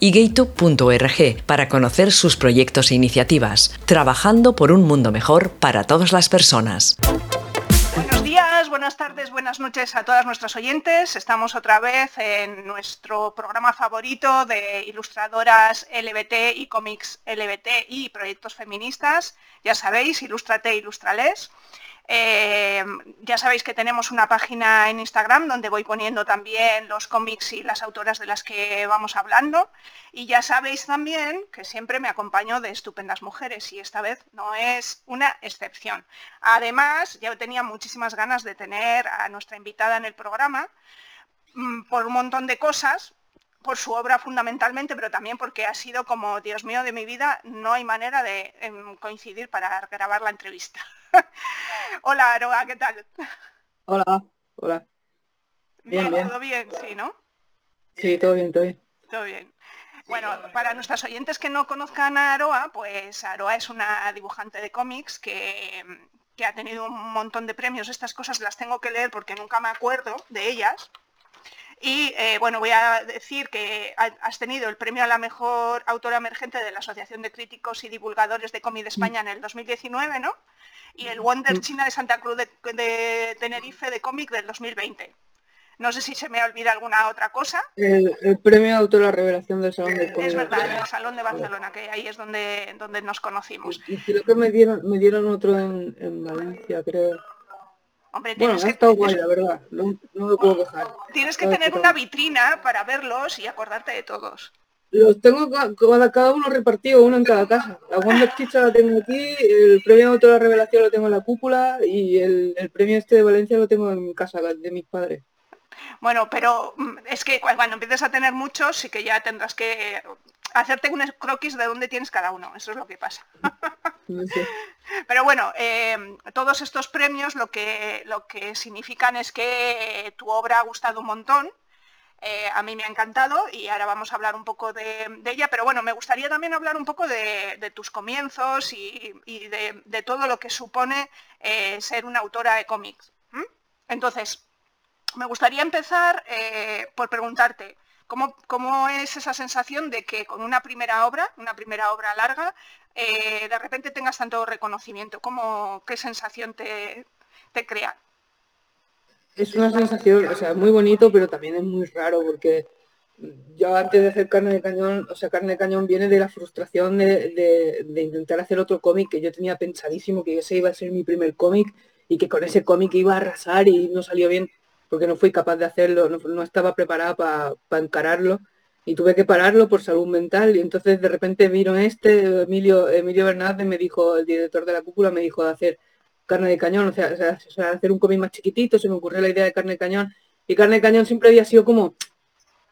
y gaytube.org para conocer sus proyectos e iniciativas, trabajando por un mundo mejor para todas las personas. Buenos días, buenas tardes, buenas noches a todas nuestras oyentes. Estamos otra vez en nuestro programa favorito de ilustradoras LBT y cómics LBT y proyectos feministas. Ya sabéis, Ilústrate, Ilustrales. Eh, ya sabéis que tenemos una página en Instagram donde voy poniendo también los cómics y las autoras de las que vamos hablando. Y ya sabéis también que siempre me acompaño de estupendas mujeres y esta vez no es una excepción. Además, ya tenía muchísimas ganas de tener a nuestra invitada en el programa mm, por un montón de cosas, por su obra fundamentalmente, pero también porque ha sido como, Dios mío, de mi vida, no hay manera de em, coincidir para grabar la entrevista. hola, Aroa, ¿qué tal? Hola, hola. Bien, bien, todo bien, sí, ¿no? Sí, todo bien, todo bien. Todo bien. Bueno, para nuestros oyentes que no conozcan a Aroa, pues Aroa es una dibujante de cómics que, que ha tenido un montón de premios. Estas cosas las tengo que leer porque nunca me acuerdo de ellas. Y eh, bueno, voy a decir que has tenido el premio a la mejor autora emergente de la Asociación de Críticos y Divulgadores de Cómic de España en el 2019, ¿no? Y el Wonder China de Santa Cruz de, Tenerife de cómic del 2020. No sé si se me olvida alguna otra cosa. El, premio de autora revelación del Salón de Cómic. Es verdad, el Salón de Barcelona, que ahí es donde, donde nos conocimos. Y creo que me dieron, me dieron otro en, en Valencia, creo. Hombre, bueno, que, estado guay, la verdad. No, no puedo quejar. Tienes que tener una vitrina para verlos y acordarte de todos. Los tengo cada, uno repartido, uno en cada casa. La Wonder Chicha la tengo aquí, el premio de la revelación lo tengo en la cúpula y el, el, premio este de Valencia lo tengo en casa de mis padres. Bueno, pero mm, es que cuando empieces a tener muchos sí que ya tendrás que hacerte un croquis de dónde tienes cada uno. Eso es lo que pasa. Pero bueno, em, todos estos premios lo que, lo que significan es que tu obra ha gustado un montón. Eh, a mí me ha encantado y ahora vamos a hablar un poco de, ella, pero bueno, me gustaría también hablar un poco de, tus comienzos y, de, todo lo que supone eh, ser una autora de cómics. Entonces, me gustaría empezar eh, por preguntarte, ¿Cómo, es esa sensación de que con una primera obra, una primera obra larga, eh, de repente tengas tanto reconocimiento? ¿Cómo, ¿Qué sensación te, crea? Es una sensación, o sea, muy bonito, pero también es muy raro porque yo antes de hacer carne de cañón, o sea, carne de cañón viene de la frustración de, intentar hacer otro cómic que yo tenía pensadísimo que ese iba a ser mi primer cómic y que con ese cómic iba a arrasar y no salió bien porque no fui capaz de hacerlo, no, estaba preparada para encararlo y tuve que pararlo por salud mental y entonces de repente vino este, Emilio, Emilio me dijo, el director de la cúpula me dijo de hacer carne de cañón, o sea, hacer un cómic más chiquitito, se me ocurrió la idea de carne de cañón y carne de cañón siempre había sido como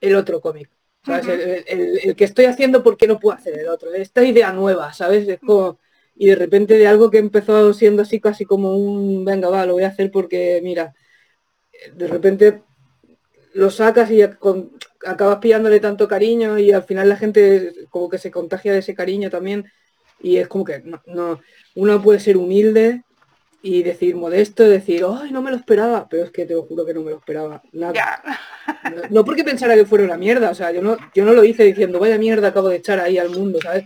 el otro cómic. el, que estoy haciendo porque no puedo hacer el otro, esta idea nueva, ¿sabes? Es como, y de repente de algo que empezó siendo así casi como un, venga, va, lo voy a hacer porque, mira, de repente lo sacas y acabas pillándole tanto cariño y al final la gente como que se contagia de ese cariño también y es como que no, uno puede ser humilde y decir modesto, decir, ay, no me lo esperaba, pero es que te lo juro que no me lo esperaba, nada. No, porque pensara que fuera una mierda, o sea, yo no, yo no lo hice diciendo, vaya mierda acabo de echar ahí al mundo, ¿sabes?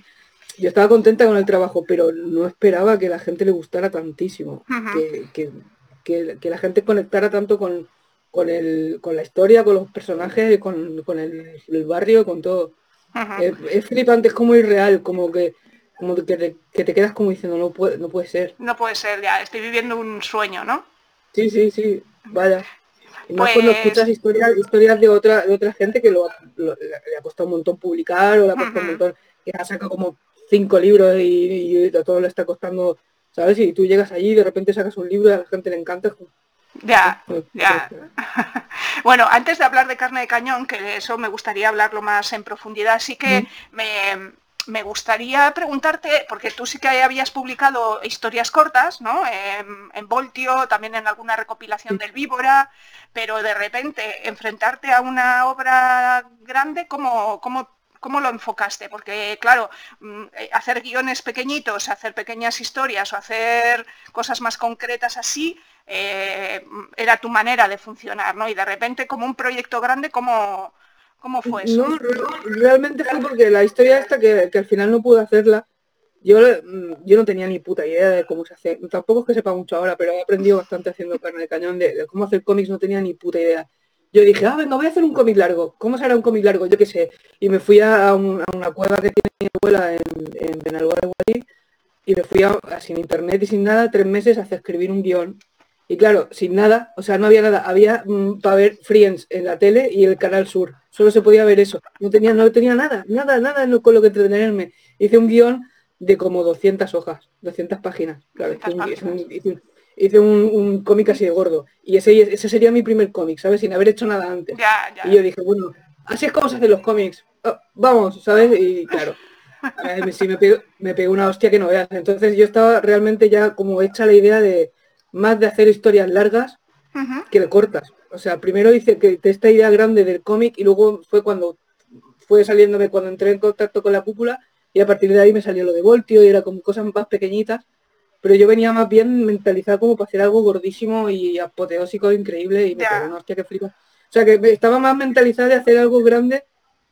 Yo estaba contenta con el trabajo, pero no esperaba que la gente le gustara tantísimo, que, que, la gente conectara tanto con, con, el, con la historia, con los personajes, con, con el, barrio, con todo. Es, flipante, es como irreal, como que como que te, que te quedas como diciendo, no puede, no puede ser. No puede ser, ya, estoy viviendo un sueño, ¿no? Sí, sí, sí, vaya. Y más cuando pues escuchas historias, historias de otra, de otra gente que lo, le ha costado un montón publicar o le ha costado un montón, que ha sacado como cinco libros y, y, a todo le está costando ¿sabes? Y tú llegas allí y de repente sacas un libro y a la gente le encanta, Ya, ya. bueno, antes de hablar de carne de cañón, que eso me gustaría hablarlo más en profundidad, sí que me, me gustaría preguntarte, porque tú sí que habías publicado historias cortas, ¿no? En, Voltio, también en alguna recopilación del Víbora, pero de repente enfrentarte a una obra grande, ¿cómo, cómo, cómo lo enfocaste? Porque, claro, mm, eh, hacer guiones pequeñitos, hacer pequeñas historias o hacer cosas más concretas así, eh, era tu manera de funcionar, ¿no? Y de repente, como un proyecto grande, ¿cómo, ¿Cómo fue eso? No, realmente fue porque la historia esta que, al final no pude hacerla, yo, mm, yo no tenía ni puta idea de cómo se hace. Tampoco es que sepa mucho ahora, pero he aprendido bastante haciendo carne de cañón de, cómo hacer cómics, no tenía ni puta idea. Yo dije, ah, venga, voy a hacer un cómic largo. ¿Cómo será un cómic largo? Yo qué sé. Y me fui a, una cueva que tiene mi abuela en, en Benalúa de Guadí y me fui a, sin internet y sin nada, tres meses a hacer escribir un guion y claro, sin nada, o sea, no había nada, había mm, para ver Friends en la tele y el Canal Sur, solo se podía ver eso, no tenía, no tenía nada, nada, nada con lo que entretenerme. Hice un guion de como 200 hojas, 200 páginas, claro, hice un, cómic así de gordo, y ese, ese sería mi primer cómic, ¿sabes? Sin haber hecho nada antes. Y yo dije, bueno, así es como se hacen los cómics, oh, vamos, ¿sabes? Y claro. sí me pegó, me pegó una hostia que no veas. Entonces yo estaba realmente ya como hecha la idea de, más de hacer historias largas que de cortas. O sea, primero hice que esta idea grande del cómic y luego fue cuando fue saliéndome cuando entré en contacto con la cúpula y a partir de ahí me salió lo de Voltio y era como cosas más pequeñitas. Pero yo venía más bien mentalizado como para hacer algo gordísimo y apoteósico, increíble y me pegó una hostia que flipa. O sea que estaba más mentalizado de hacer algo grande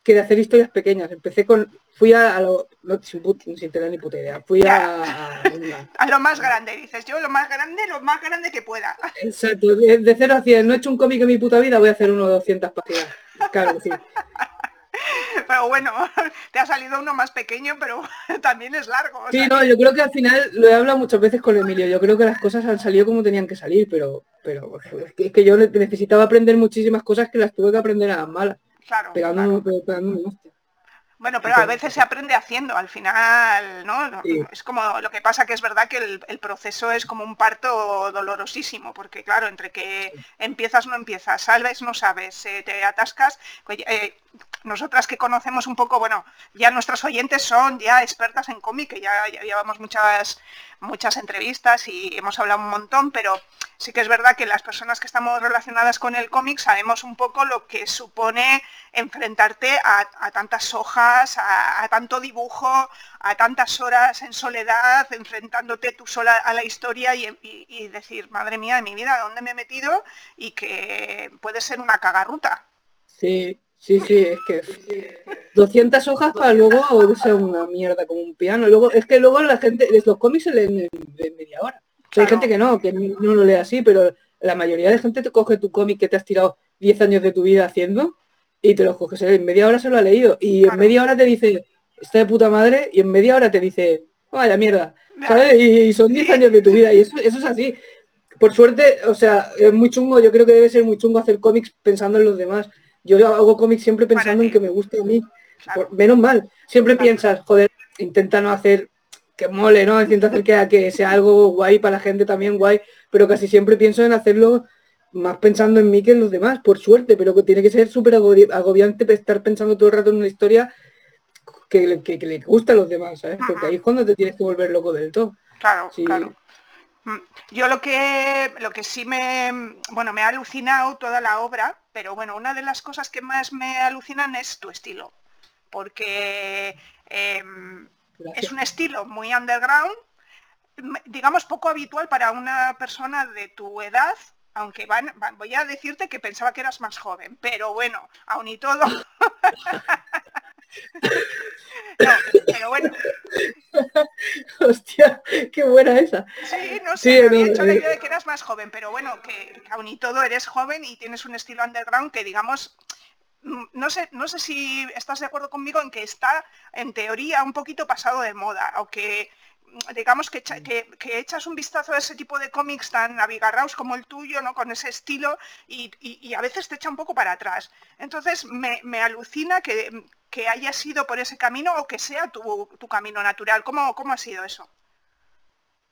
que de hacer historias pequeñas. Empecé con, fui a, lo, sin, tener ni puta idea, fui a, a, lo más grande, dices, yo lo más grande, lo más grande que pueda. Exacto, de, de 0 a 100, no he hecho un cómic en mi puta vida, voy a hacer uno de 200 páginas. Claro sí. Pero bueno, te ha salido uno más pequeño, pero también es largo. sí, no, yo creo que al final lo he hablado muchas veces con Emilio. Yo creo que las cosas han salido como tenían que salir, pero, pero es que yo necesitaba aprender muchísimas cosas que las tuve que aprender a las malas. Claro. bueno, pero a veces se aprende haciendo, al final, ¿no? Es como lo que pasa que es verdad que el, proceso es como un parto dolorosísimo, porque claro, entre que empiezas, no empiezas, salves, no sabes, eh, te atascas. Pues, eh, nosotras que conocemos un poco, bueno, ya nuestros oyentes son ya expertas en cómic, que ya, ya llevamos muchas, muchas entrevistas y hemos hablado un montón, pero sí que es verdad que las personas que estamos relacionadas con el cómic sabemos un poco lo que supone enfrentarte a, tantas hojas, a, tanto dibujo, a tantas horas en soledad, enfrentándote tú sola a la historia y, y decir, madre mía de mi vida, ¿dónde me he metido? Y que puede ser una cagarruta. Sí, Sí, sí, es que 200 hojas para luego ser una mierda como un piano. Luego es que luego la gente, los cómics se leen en, media hora. hay gente que no, que no lo lee así, pero la mayoría de gente te coge tu cómic que te has tirado 10 años de tu vida haciendo y te lo coges en media hora se lo ha leído y en media hora te dice está de puta madre y en media hora te dice vaya mierda, ¿sabes? Y, son 10 años de tu vida y eso, eso es así. Por suerte, o sea, es muy chungo, yo creo que debe ser muy chungo hacer cómics pensando en los demás yo hago cómics siempre pensando en que me guste a mí. menos mal. Siempre piensas, joder, intenta no hacer que mole, ¿no? Intenta hacer que, que sea algo guay para la gente también guay, pero casi siempre pienso en hacerlo más pensando en mí que en los demás, por suerte, pero que tiene que ser súper agobiante estar pensando todo el rato en una historia que, le gusta a los demás, ¿sabes? Porque ahí es cuando te tienes que volver loco del todo. Claro, claro. Mm, yo lo que, lo que sí me, bueno, me ha alucinado toda la obra, pero bueno, una de las cosas que más me alucinan es tu estilo, porque em, es un estilo muy underground, digamos poco habitual para una persona de tu edad, aunque van, voy a decirte que pensaba que eras más joven, pero bueno, aún y todo. No, pero bueno. Hostia, qué buena esa. Sí, no sé, me había hecho la idea de que eras más joven, pero bueno, que, aún y todo eres joven y tienes un estilo underground que digamos mm, no sé, no sé si estás de acuerdo conmigo en que está en teoría un poquito pasado de moda, o que digamos que, que, echas un vistazo a ese tipo de cómics tan abigarraos como el tuyo, ¿no? Con ese estilo y, a veces te echa un poco para atrás. Entonces me, alucina que, que hayas ido por ese camino o que sea tu, camino natural. ¿Cómo, ¿Cómo ha sido eso?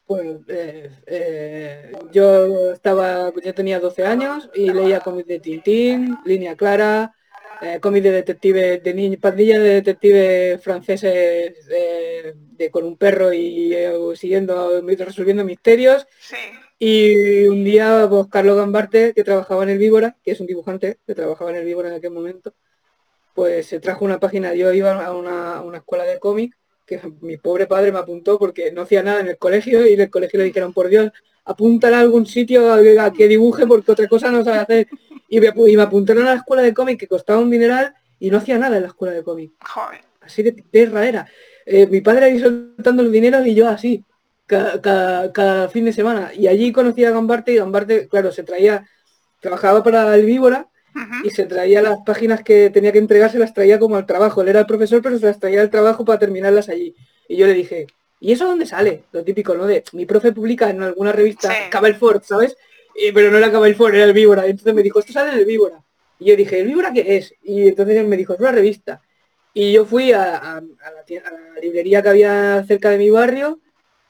Pues eh, yo estaba, yo tenía 12 años y leía cómics de Tintín, Línea Clara, eh, cómics de detective, de niña, pandilla de detectives franceses de, con un perro y siguiendo, resolviendo misterios. Y un día, pues Carlos Gambarte, que trabajaba en el Víbora, que es un dibujante que trabajaba en el Víbora en aquel momento, pues se trajo una página, yo iba a una, una escuela de cómic que mi pobre padre me apuntó porque no hacía nada en el colegio y en el colegio le dijeron, por Dios, apúntale a algún sitio a, que dibuje porque otra cosa no sabe hacer. Y me, y me apuntaron a la escuela de cómic que costaba un dineral y no hacía nada en la escuela de cómic. Así de perra era. Eh, mi padre ahí soltando los dineros y yo así, cada, fin de semana. Y allí conocí a Gambarte y Gambarte, claro, se traía, trabajaba para el Víbora y se traía las páginas que tenía que entregar, se las traía como al trabajo. Él era el profesor, pero se las traía al trabajo para terminarlas allí. Y yo le dije, ¿y eso dónde sale? Lo típico, ¿no? De mi profe publica en alguna revista sí. Ford, ¿sabes? pero no era Ford, era el Víbora. Entonces me dijo, esto sale en el Víbora. Y yo dije, ¿el Víbora qué es? Y entonces él me dijo, es una revista. Y yo fui a, la, librería que había cerca de mi barrio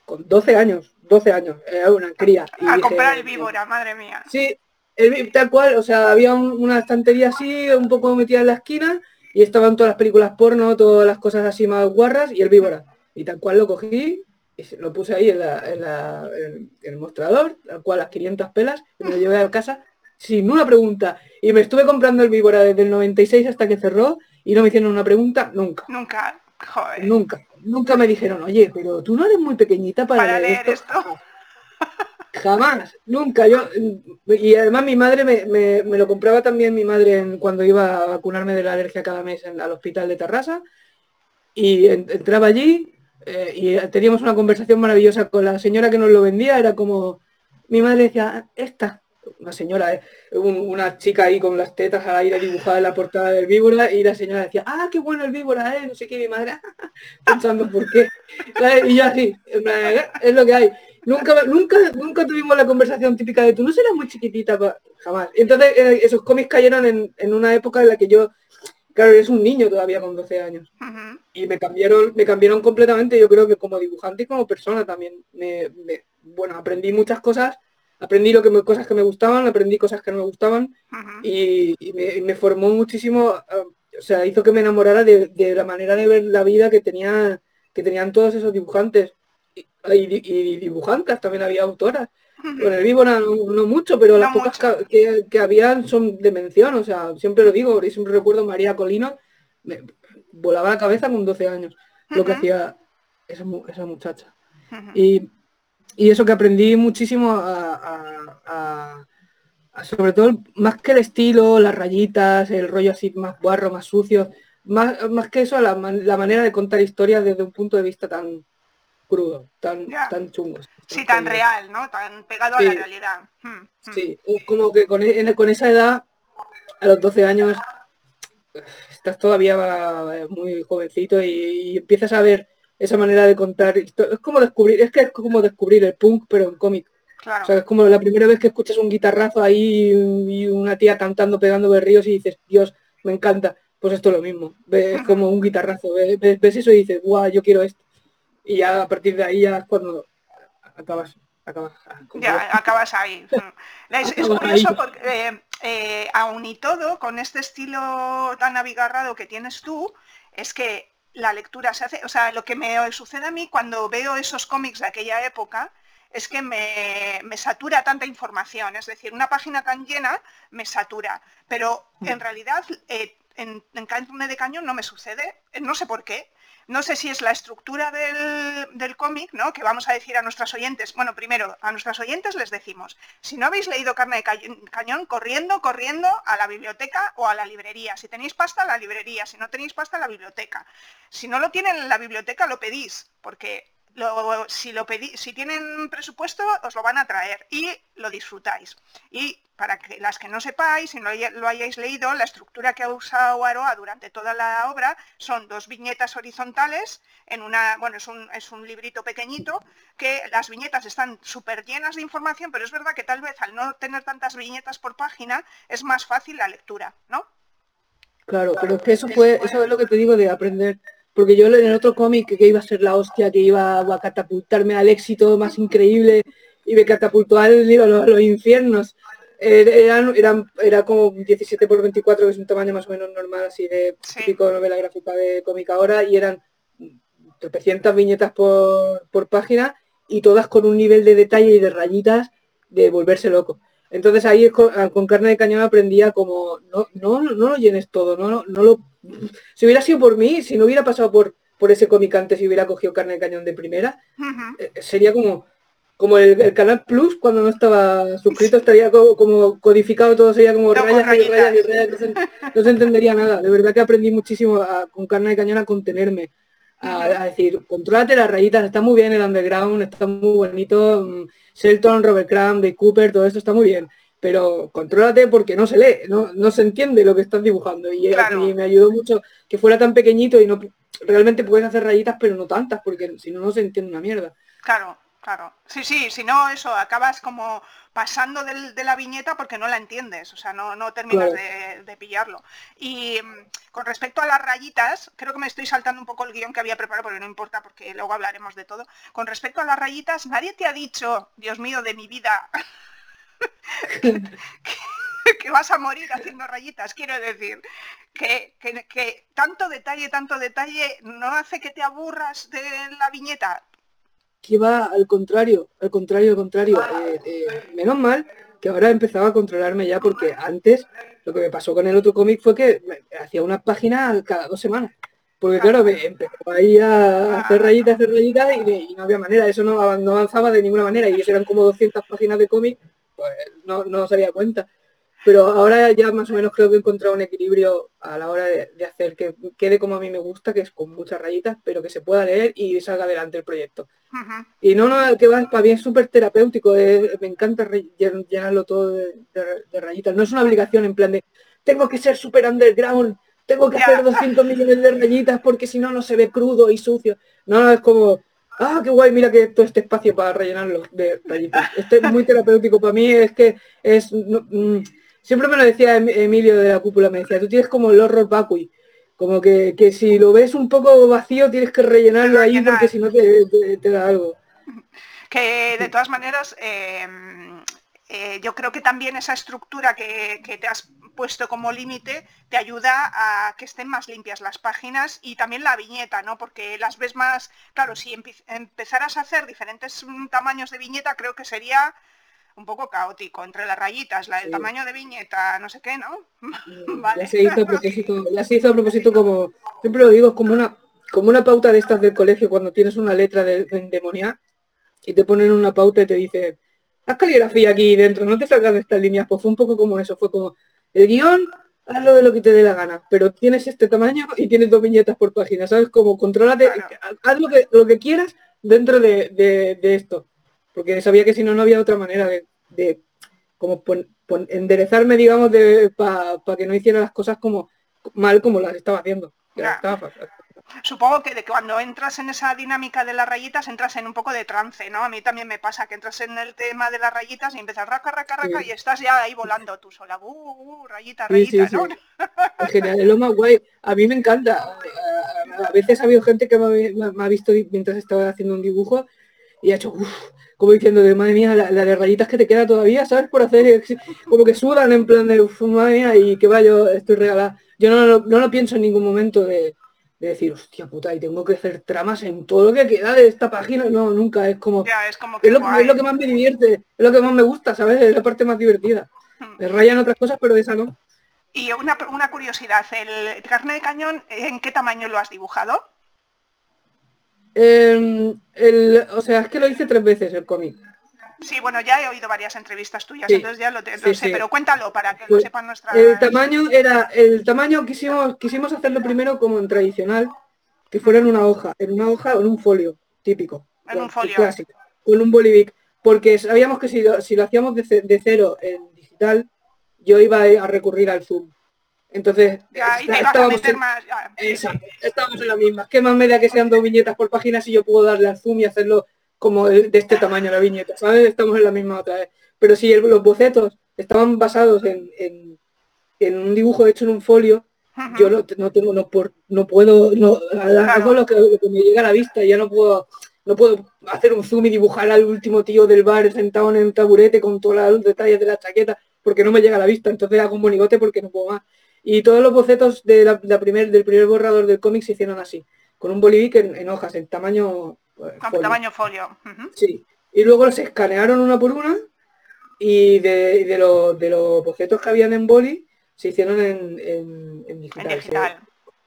con 12 años, 12 años, era una cría. a comprar el Víbora, madre mía. Sí, tal cual, o sea, había una estantería así, un poco metida en la esquina, y estaban todas las películas porno, todas las cosas así más guarras, y el víbora. Y tal cual lo cogí, y lo puse ahí en, el mostrador, tal cual las 500 pelas, y me lo llevé a casa sin una pregunta. Y me estuve comprando el víbora desde el 96 hasta que cerró, y no me hicieron una pregunta nunca. Nunca, joder. Nunca. Nunca me dijeron, oye, pero tú no eres muy pequeñita para, leer, esto. Jamás, nunca. Yo y además mi madre me, lo compraba también mi madre cuando iba a vacunarme de la alergia cada mes en, al hospital de Tarrasa. Y entraba allí eh, y teníamos una conversación maravillosa con la señora que nos lo vendía. Era como mi madre decía, esta, una señora, eh, una chica ahí con las tetas al aire dibujada en la portada del víbora y la señora decía, ah, qué bueno el víbora, eh, no sé qué, mi madre, pensando por qué. Y yo así, es lo que hay. Nunca, nunca, nunca tuvimos la conversación típica de tú no serás muy chiquitita, jamás. entonces eh, esos cómics cayeron en, una época en la que yo, claro, eres un niño todavía con 12 años. Y me cambiaron, me cambiaron completamente, yo creo que como dibujante y como persona también. Me, bueno, aprendí muchas cosas, aprendí lo que me, cosas que me gustaban, aprendí cosas que no me gustaban y, me, formó muchísimo, ah, o sea, hizo que me enamorara de, de la manera de ver la vida que tenía que tenían todos esos dibujantes y, dibujantes, también había autoras. Con el vivo no, mucho, pero las pocas que, que, habían son de mención, o sea, siempre lo digo, y siempre recuerdo María Colino, me volaba la cabeza con 12 años, lo que hacía esa, esa muchacha. y, eso que aprendí muchísimo a, sobre todo más que el estilo, las rayitas, el rollo así más guarro, más sucio, más, más que eso, la, la manera de contar historias desde un punto de vista tan, crudo, tan, tan chungo. Sí, tan real, ¿no? Tan pegado a la realidad. Hmm, hmm. Sí, es como que con, e, con esa edad, a los 12 años, estás todavía eh, muy jovencito y, empiezas a ver esa manera de contar. Es como descubrir, es que es como descubrir el punk, pero en cómic. O sea, es como la primera vez que escuchas un guitarrazo ahí y una tía cantando, pegando berríos y dices, Dios, me encanta. Pues esto es lo mismo. Ves como un guitarrazo, ves, ves eso y dices, guau, yo quiero esto y ya a partir de ahí ya es cuando acabas acabas ya acabas ahí. Es, curioso porque eh, eh, aún y todo con este estilo tan abigarrado que tienes tú es que la lectura se hace o sea lo que me sucede a mí cuando veo esos cómics de aquella época es que me, satura tanta información, es decir, una página tan llena me satura, pero en mm. realidad eh, en, en Carne de Cañón no me sucede, no sé por qué, no sé si es la estructura del, cómic, ¿no? Que vamos a decir a nuestros oyentes. Bueno, primero, a nuestros oyentes les decimos, si no habéis leído Carne de Cañón, corriendo, corriendo a la biblioteca o a la librería. Si tenéis pasta, la librería. Si no tenéis pasta, la biblioteca. Si no lo tienen en la biblioteca, lo pedís, porque si, lo si tienen presupuesto, os lo van a traer y lo disfrutáis. Y para que las que no sepáis, si no lo hayáis leído, la estructura que ha usado Aroa durante toda la obra son dos viñetas horizontales en una, bueno, es un, es un librito pequeñito, que las viñetas están súper llenas de información, pero es verdad que tal vez al no tener tantas viñetas por página es más fácil la lectura, ¿no? Claro, pero es que eso fue, eso es lo que te digo de aprender porque yo en el otro cómic que iba a ser la hostia, que iba a catapultarme al éxito más increíble y me catapultó al, a los, infiernos. Eran, eran, era como 17 por 24, que es un tamaño más o menos normal, así de típico novela gráfica de cómic ahora, y eran 300 viñetas por, por página y todas con un nivel de detalle y de rayitas de volverse loco. Entonces ahí ah, con, carne de cañón aprendía como, no, no, no lo llenes todo, no, no, lo... Si hubiera sido por mí, si no hubiera pasado por, por ese cómic antes y hubiera cogido carne de cañón de primera, eh, sería como, como el, canal Plus cuando no estaba suscrito, estaría como, codificado todo, sería como rayas y rayas y rayas, no se, entendería nada. De verdad que aprendí muchísimo con carne de cañón a contenerme. A, decir, controlate las rayitas, está muy bien el underground, está muy bonito, mm, Shelton, Robert Crumb, de Cooper, todo esto está muy bien, pero contrólate porque no se lee, no, no se entiende lo que estás dibujando. Y, me ayudó mucho que fuera tan pequeñito y no realmente puedes hacer rayitas, pero no tantas, porque si no, no se entiende una mierda. Claro, Claro, sí, sí, si no, eso, acabas como pasando de la viñeta porque no la entiendes, o sea, no, no terminas de, pillarlo. Y mm, con respecto a las rayitas, creo que me estoy saltando un poco el guion que había preparado, porque no importa, porque luego hablaremos de todo. Con respecto a las rayitas, nadie te ha dicho, Dios mío, de mi vida, que, vas a morir haciendo rayitas, quiero decir. Que, que, tanto detalle, tanto detalle no hace que te aburras de la viñeta que va al contrario, al contrario, al contrario. Eh, eh, menos mal que ahora empezaba a controlarme ya porque antes lo que me pasó con el otro cómic fue que hacía una página cada dos semanas. Porque claro, me empezó ahí a hacer rayitas, hacer rayitas y, no había manera, eso no, avanzaba de ninguna manera y eran como 200 páginas de cómic, pues no, no se daría cuenta pero ahora ya más o menos creo que he encontrado un equilibrio a la hora de, hacer que quede como a mí me gusta, que es con muchas rayitas, pero que se pueda leer y salga adelante el proyecto. Y no, no, que va para mí es súper terapéutico, me encanta llenarlo todo de, rayitas. No es una obligación en plan de, tengo que ser súper underground, tengo que hacer 200 millones de rayitas porque si no, no se ve crudo y sucio. No, es como, ah, qué guay, mira que todo este espacio para rellenarlo de rayitas. Esto es muy terapéutico para mí, es que es... Mm, Siempre me lo decía Emilio de la cúpula, me decía, tú tienes como el horror vacui, como que, si lo ves un poco vacío tienes que rellenarlo ahí porque si no te, da algo. Que de todas maneras, em, eh, yo creo que también esa estructura que, te has puesto como límite te ayuda a que estén más limpias las páginas y también la viñeta, ¿no? Porque las ves más, claro, si empezaras a hacer diferentes mm, tamaños de viñeta, creo que sería un poco caótico, entre las rayitas, la del tamaño de viñeta, no sé qué, ¿no? Ya se hizo a propósito, ya se hizo a propósito como, siempre lo digo, como una, como una pauta de estas del colegio cuando tienes una letra de, de y te ponen una pauta y te dice, haz caligrafía aquí dentro, no te salgas de estas líneas, pues fue un poco como eso, fue como el guion, hazlo de lo que te dé la gana, pero tienes este tamaño y tienes dos viñetas por página, ¿sabes? Como controlate, haz lo que, lo que quieras dentro de, de esto porque sabía que si no, no había otra manera de, como enderezarme, digamos, para que no hiciera las cosas como mal como las estaba haciendo. Supongo que de cuando entras en esa dinámica de las rayitas entras en un poco de trance, ¿no? A mí también me pasa que entras en el tema de las rayitas y empiezas raca, raca, raca y estás ya ahí volando tú sola. Uh, uh, uh rayita, rayita, ¿no? En general, es lo más guay. A mí me encanta. A, veces ha habido gente que me ha, visto mientras estaba haciendo un dibujo y ha hecho, como diciendo de madre mía, la, de rayitas que te queda todavía, ¿sabes? Por hacer, como que sudan en plan de, madre mía, y que va, yo estoy regalada. Yo no, no, lo pienso en ningún momento de, decir, hostia puta, y tengo que hacer tramas en todo lo que queda de esta página. No, nunca, es como... es, como que lo, que más me divierte, es lo que más me gusta, ¿sabes? Es la parte más divertida. Hmm. Me rayan otras cosas, pero esa no. Y una, una curiosidad, ¿el carne de cañón en qué tamaño lo has dibujado? Em, el, o sea, es que lo hice tres veces el cómic. Sí, bueno, ya he oído varias entrevistas tuyas, entonces ya lo, sé, pero cuéntalo para que lo pues, sepan nuestra... El tamaño era, el tamaño quisimos, quisimos hacerlo primero como en tradicional, que fuera en una hoja, en una hoja o en un folio típico. En un folio. Clásico, con un bolivic, porque sabíamos que si lo, si lo hacíamos de, de, cero en digital, yo iba a recurrir al zoom. Entonces, estábamos, en, en la misma. ¿Qué más me da que sean dos viñetas por página si yo puedo darle al zoom y hacerlo como de, este tamaño la viñeta? ¿Sabes? Estamos en la misma otra vez. Pero si los bocetos estaban basados en, un dibujo hecho en un folio, yo no, tengo, no, por, no puedo, no, hago lo que, me llega a la vista, ya no puedo, no puedo hacer un zoom y dibujar al último tío del bar sentado en un taburete con todos los detalles de la chaqueta, porque no me llega a la vista, entonces hago un monigote porque no puedo más. Y todos los bocetos de la, primer, del primer borrador del cómic se hicieron así, con un bolivic en, hojas, en tamaño pues, folio. tamaño folio. Sí. Y luego los escanearon una por una y de, de, de los bocetos que habían en boli se hicieron en, en, digital.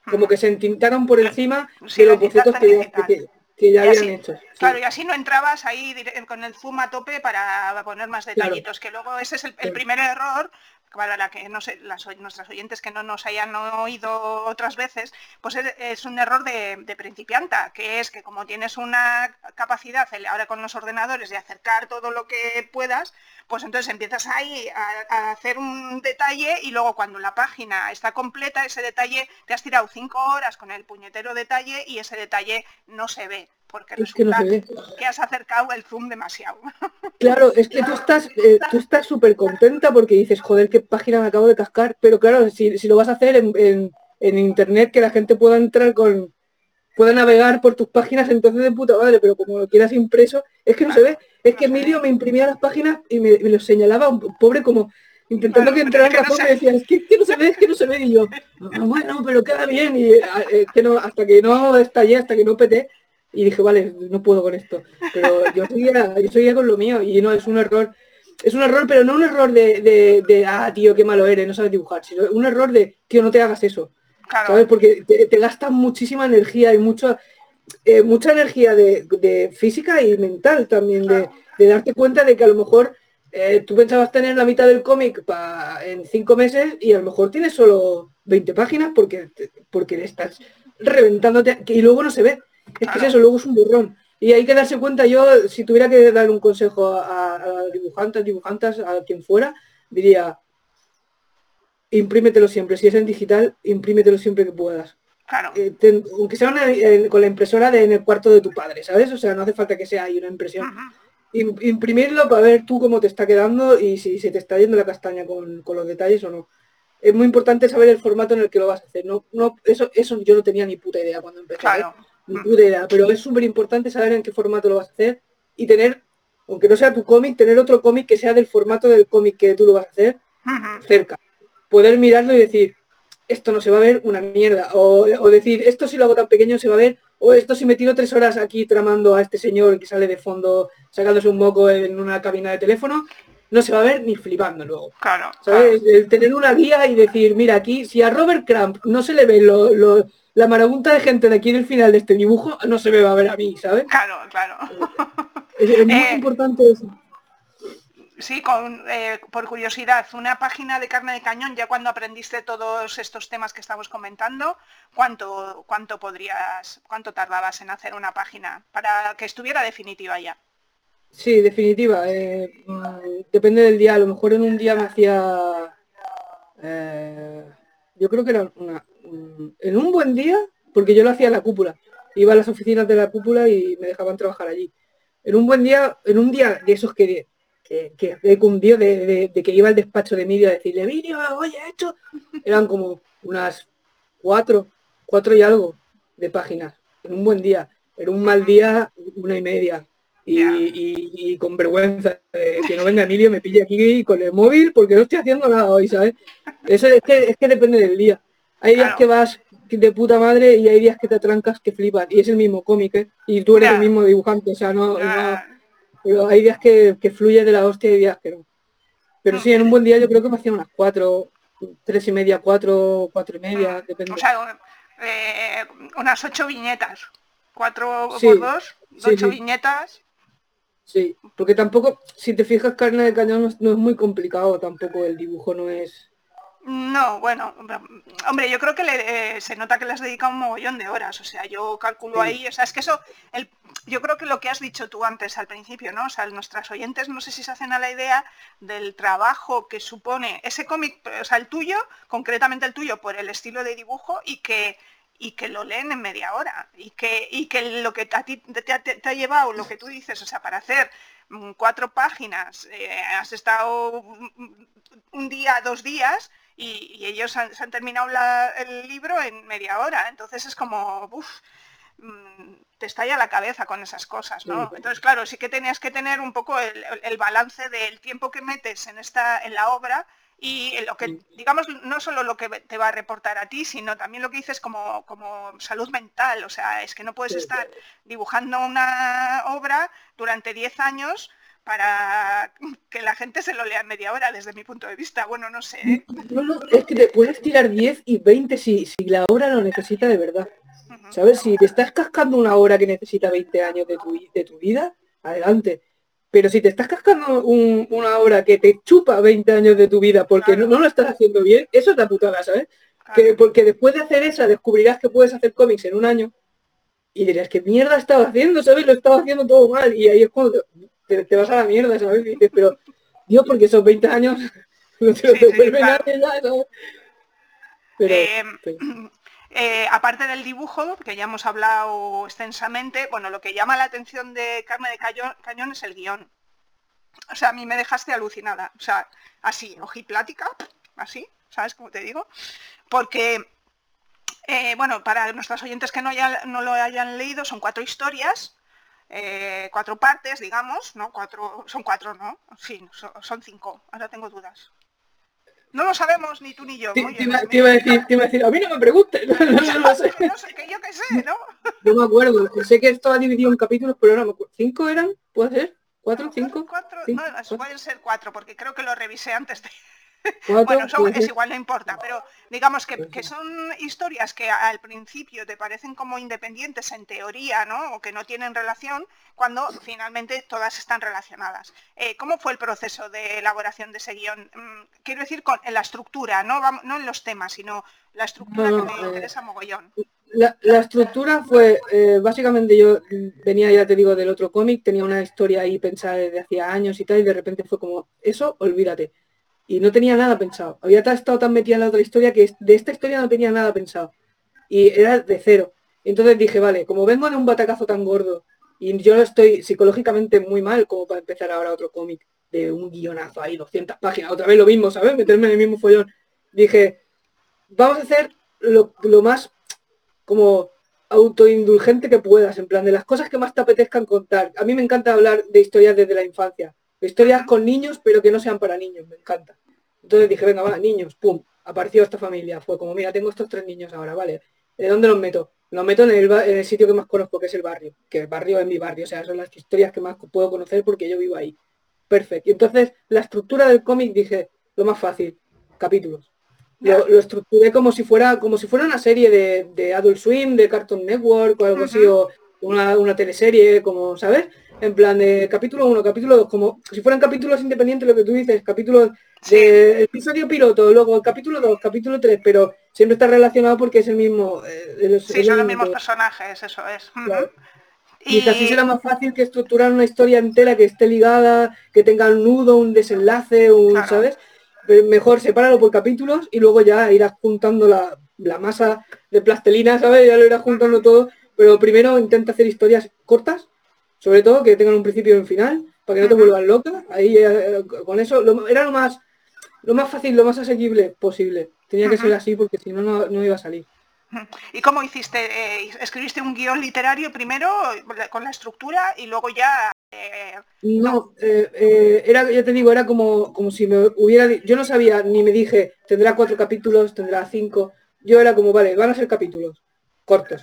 como que se entintaron por encima de los bocetos que, ya habían hecho. Claro, y así no entrabas ahí con el zoom a tope para poner más detallitos, que luego ese es el, primer error para la que no sé, nuestras oyentes que no nos hayan oído otras veces, pues es, un error de, de, principianta, que es que como tienes una capacidad ahora con los ordenadores de acercar todo lo que puedas, pues entonces empiezas ahí a, hacer un detalle y luego cuando la página está completa, ese detalle te has tirado cinco horas con el puñetero detalle y ese detalle no se ve porque es que, no se ve. que, has acercado el zoom demasiado. Claro, es que tú estás eh, tú estás súper contenta porque dices, joder, qué página me acabo de cascar, pero claro, si, lo vas a hacer en, internet, que la gente pueda entrar con, pueda navegar por tus páginas, entonces de puta madre, pero como lo quieras impreso, es que no se ve. Es que Emilio me imprimía las páginas y me, lo señalaba, un pobre como intentando que entrara la y decía, es que, no se ve, es que no se ve, y yo, ah, bueno, pero queda bien, y eh, que no, hasta que no estallé, hasta que no peté, y dije, vale, no puedo con esto. Pero yo seguía, yo seguía con lo mío y no, es un error. Es un error, pero no un error de, de, ah, tío, qué malo eres, no sabes dibujar, sino un error de, tío, no te hagas eso. ¿Sabes? Porque te, te gasta muchísima energía y mucho, eh, mucha energía de, física y mental también, de, darte cuenta de que a lo mejor eh, tú pensabas tener la mitad del cómic en cinco meses y a lo mejor tienes solo 20 páginas porque, porque le estás reventándote y luego no se ve. Es que es eso, luego es un burrón. Y hay que darse cuenta, yo, si tuviera que dar un consejo a, dibujantes, dibujantes, a quien fuera, diría, imprímetelo siempre. Si es en digital, imprímetelo siempre que puedas. Claro. Eh, aunque sea con la impresora de, en el cuarto de tu padre, ¿sabes? O sea, no hace falta que sea ahí una impresión. Imprimirlo para ver tú cómo te está quedando y si se te está yendo la castaña con, los detalles o no. Es muy importante saber el formato en el que lo vas a hacer. No, no, eso, eso yo no tenía ni puta idea cuando empecé. ¿eh? Pero es súper importante saber en qué formato lo vas a hacer y tener, aunque no sea tu cómic, tener otro cómic que sea del formato del cómic que tú lo vas a hacer cerca. Poder mirarlo y decir, esto no se va a ver una mierda. O, decir, esto si lo hago tan pequeño se va a ver, o esto si me tiro tres horas aquí tramando a este señor que sale de fondo sacándose un moco en una cabina de teléfono, no se va a ver ni flipando luego. Claro. El tener una guía y decir, mira, aquí, si a Robert Cramp no se le ve lo, la marabunta de gente de aquí en el final de este dibujo no se me va a ver a mí, ¿sabes? Claro, claro. Es, muy eh, importante eso. Sí, con, eh, por curiosidad, una página de carne de cañón, ya cuando aprendiste todos estos temas que estamos comentando, ¿cuánto, cuánto podrías, cuánto tardabas en hacer una página para que estuviera definitiva ya? Sí, definitiva. Eh, mm, depende del día. A lo mejor en un día me hacía. yo creo que era una, en un buen día, porque yo lo hacía en la cúpula, iba a las oficinas de la cúpula y me dejaban trabajar allí. En un buen día, en un día de esos que, que, que de, de, que iba al despacho de Emilio a decirle, Emilio, oye, hecho, eran como unas cuatro, cuatro y algo de páginas, en un buen día. En un mal día, una y media. Y, con vergüenza que no venga Emilio me pille aquí con el móvil porque no estoy haciendo nada hoy, ¿sabes? Eso es que, es que depende del día. Hay días que vas de puta madre y hay días que te atrancas que flipas. Y es el mismo cómic, ¿eh? Y tú eres el mismo dibujante, o sea, no, Pero hay días que, fluye de la hostia y hay días que no. Pero sí, en un buen día yo creo que me hacía unas cuatro, tres y media, cuatro, cuatro y media, mm. depende. O sea, eh, unas ocho viñetas. Cuatro por dos, ocho viñetas. Sí, porque tampoco, si te fijas, carne de cañón no es muy complicado tampoco, el dibujo no es no, bueno, hombre, yo creo que eh, se nota que le has dedicado un mogollón de horas, o sea, yo calculo ahí, o sea, es que eso, el, yo creo que lo que has dicho tú antes al principio, ¿no? O sea, nuestras oyentes no sé si se hacen a la idea del trabajo que supone ese cómic, o sea, el tuyo, concretamente el tuyo, por el estilo de dibujo y que y que lo leen en media hora y que, y que lo que a ti te, ha llevado, lo que tú dices, o sea, para hacer mm, cuatro páginas, eh, has estado un día, dos días y, ellos han, se han terminado el libro en media hora. Entonces es como, uff, mm, te estalla la cabeza con esas cosas, ¿no? Entonces, claro, sí que tenías que tener un poco el, balance del tiempo que metes en, esta, en la obra y lo que, digamos, no solo lo que te va a reportar a ti, sino también lo que dices como, como salud mental. O sea, es que no puedes estar dibujando una obra durante 10 años para que la gente se lo lea en media hora, desde mi punto de vista. Bueno, no sé. ¿eh? No, no, es que te puedes tirar 10 y 20 si, si la obra lo necesita de verdad. ¿Sabes? Si te estás cascando una obra que necesita 20 años de tu, de tu vida, adelante. Pero si te estás cascando una obra que te chupa 20 años de tu vida porque no, lo estás haciendo bien, eso es la putada, ¿sabes? Que, porque después de hacer esa descubrirás que puedes hacer cómics en un año y dirás, ¿qué mierda estaba haciendo? ¿Sabes? Lo estaba haciendo todo mal. Y ahí es cuando te, vas a la mierda, ¿sabes? Y dices, pero, Dios, porque esos 20 años no te lo devuelven ¿sabes? Pero, eh, aparte del dibujo, que ya hemos hablado extensamente, bueno, lo que llama la atención de Carne de Cañón, es el guion. O sea, a mí me dejaste alucinada. O sea, así, ojiplática, así, ¿sabes cómo te digo? Porque, eh, bueno, para nuestros oyentes que no, no lo hayan leído, son cuatro historias eh, cuatro partes, digamos, ¿no? Cuatro, son cuatro, ¿no? Sí, son, cinco, ahora tengo dudas. No lo sabemos ni tú ni yo. Te, iba, a decir, te iba a decir, a mí no me preguntes. No, no, sé. no sé, que yo qué sé, ¿no? No me acuerdo. Sé que estaba dividido en capítulos, pero no me acuerdo. ¿Cinco eran? ¿Puede ser? ¿Cuatro? ¿Cinco? Cuatro, no, pueden ser cuatro, porque creo que lo revisé antes de, bueno, es igual, no importa, pero digamos que, son historias que al principio te parecen como independientes en teoría, ¿no? O que no tienen relación, cuando finalmente todas están relacionadas. Eh, ¿Cómo fue el proceso de elaboración de ese guion? Mm, quiero decir, con, en la estructura, no, no en los temas, sino la estructura que me eh, interesa mogollón. La, estructura fue, eh, básicamente yo venía, ya te digo, del otro cómic, tenía una historia ahí pensada desde hacía años y tal, y de repente fue como, eso, olvídate y no tenía nada pensado. Había estado tan metida en la otra historia que de esta historia no tenía nada pensado. Y era de cero. Entonces dije, vale, como vengo de un batacazo tan gordo y yo estoy psicológicamente muy mal como para empezar ahora otro cómic de un guionazo ahí, 200 páginas, otra vez lo mismo, ¿sabes? Meterme en el mismo follón. Dije, vamos a hacer lo, lo más como autoindulgente que puedas, en plan de las cosas que más te apetezcan contar. A mí me encanta hablar de historias desde la infancia. Historias con niños, pero que no sean para niños, me encanta. Entonces dije, venga, va, niños, pum, apareció esta familia. Fue como, mira, tengo estos tres niños ahora, ¿vale? ¿De dónde los meto? Los meto en el, sitio que más conozco, que es el barrio. Que el barrio es mi barrio, o sea, son las historias que más puedo conocer porque yo vivo ahí. Perfecto. Y entonces, la estructura del cómic, dije, lo más fácil, capítulos. Lo, estructuré como si fuera como si fuera una serie de, Adult Swim, de Cartoon Network o algo así, o una, una teleserie, como, ¿sabes? en plan de capítulo 1, capítulo 2, como si fueran capítulos independientes, lo que tú dices, capítulo de episodio piloto, luego el capítulo 2, capítulo 3, pero siempre está relacionado porque es el mismo. Eh, sí, son los mismos personajes, eso es. Y, así será más fácil que estructurar una historia entera que esté ligada, que tenga un nudo, un desenlace, un, ¿sabes? Mejor sepáralo por capítulos y luego ya irás juntando la, la masa de plastelina, ¿sabes? Ya lo irás juntando todo. Pero primero intenta hacer historias cortas sobre todo que tengan un principio y un final, para que no te vuelvan loca. Ahí eh, con eso era lo más lo más fácil, lo más asequible posible. Tenía que ser así porque si no, no iba a salir. ¿Y cómo hiciste? Eh, ¿Escribiste un guion literario primero con la estructura y luego ya... Eh, no, era, ya te digo, era como, como si me hubiera... Yo no sabía, ni me dije, tendrá cuatro capítulos, tendrá cinco. Yo era como, vale, van a ser capítulos cortos.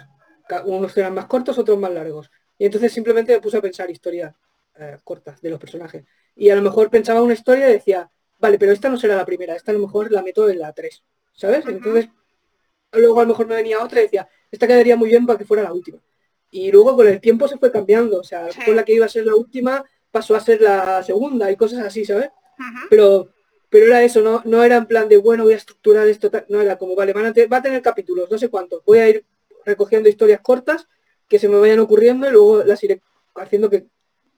Unos serán más cortos, otros más largos. Y entonces simplemente me puse a pensar historias eh, cortas de los personajes. Y a lo mejor pensaba una historia y decía, vale, pero esta no será la primera, esta a lo mejor la meto en la 3. ¿Sabes? Entonces, luego a lo mejor me venía otra y decía, esta quedaría muy bien para que fuera la última. Y luego con el tiempo se fue cambiando. O sea, con la que iba a ser la última pasó a ser la segunda y cosas así, ¿sabes? Pero pero era eso, no, no era en plan de, bueno, voy a estructurar esto, no era como, vale, van a va a tener capítulos, no sé cuántos, voy a ir recogiendo historias cortas que se me vayan ocurriendo y luego las iré haciendo que,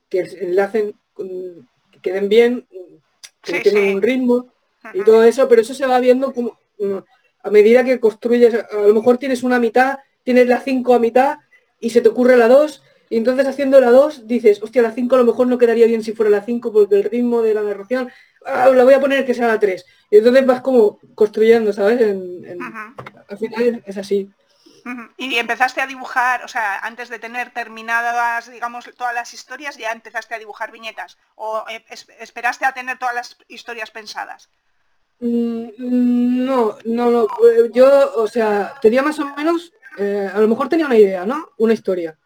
que enlacen, que queden bien, que tengan un ritmo y todo eso, pero eso se va viendo como a medida que construyes, a lo mejor tienes una mitad, tienes la 5 a mitad y se te ocurre la 2 y entonces haciendo la 2 dices, hostia, la 5 a lo mejor no quedaría bien si fuera la 5 porque el ritmo de la narración, ah, la voy a poner que sea la 3. Y entonces vas como construyendo, ¿sabes? Al final es así. Y empezaste a dibujar, o sea, antes de tener terminadas, digamos, todas las historias, ya empezaste a dibujar viñetas. ¿O eh, esperaste a tener todas las historias pensadas? Mm, no, no, no. Yo, o sea, tenía más o menos, eh, a lo mejor tenía una idea, ¿no? Una historia.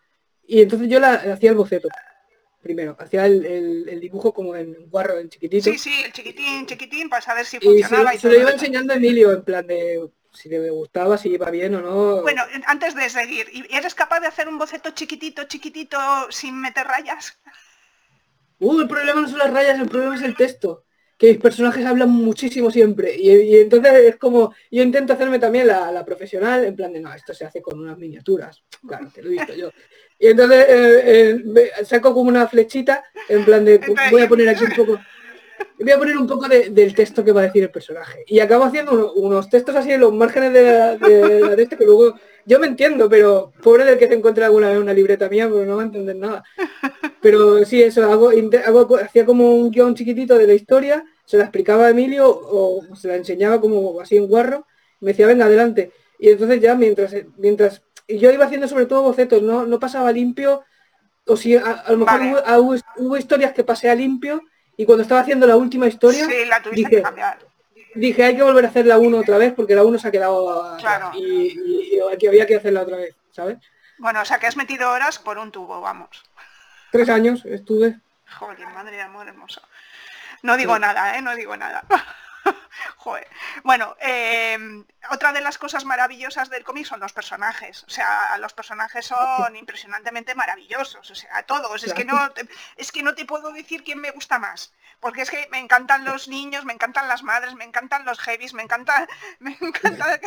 Y entonces yo la, hacía el boceto. Primero, hacía el, dibujo como en guarro, en chiquitito. Sí, sí, el chiquitín, chiquitín, para saber si funcionaba. Y se, lo iba enseñando a Emilio, en plan de, si le gustaba, si iba bien o no. Bueno, antes de seguir, ¿eres capaz de hacer un boceto chiquitito, chiquitito, sin meter rayas? Uh, el problema no son las rayas, el problema es el texto. Que mis personajes hablan muchísimo siempre. Y, entonces es como, yo intento hacerme también la, profesional, en plan de, no, esto se hace con unas miniaturas. Claro, te lo he visto yo. Y entonces eh, eh, saco como una flechita, en plan de, voy a poner aquí un poco voy a poner un poco del texto que va a decir el personaje. Y acabo haciendo unos textos así en los márgenes de la, de, este que luego yo me entiendo, pero pobre del que se encuentra alguna vez una libreta mía, pero no va a entender nada. Pero sí, eso, hago, hago, hacía como un guion chiquitito de la historia, se la explicaba a Emilio o se la enseñaba como así en guarro, me decía, venga, adelante. Y entonces ya mientras, mientras y yo iba haciendo sobre todo bocetos, no, no pasaba limpio, o si a, lo mejor hubo, hubo, historias que pasé a limpio y cuando estaba haciendo la última historia, dije, dije, hay que volver a hacer la 1 otra vez porque la 1 se ha quedado claro. y, y, había que hacerla otra vez, ¿sabes? Bueno, o sea que has metido horas por un tubo, vamos. Tres años estuve. Joder, madre de amor hermoso. No digo nada, ¿eh? No digo nada. Joder. Bueno, eh, otra de las cosas maravillosas del cómic son los personajes. O sea, los personajes son impresionantemente maravillosos. O sea, todos. Es que no, es que no te puedo decir quién me gusta más. Porque es que me encantan los niños, me encantan las madres, me encantan los heavies, me encanta, me encanta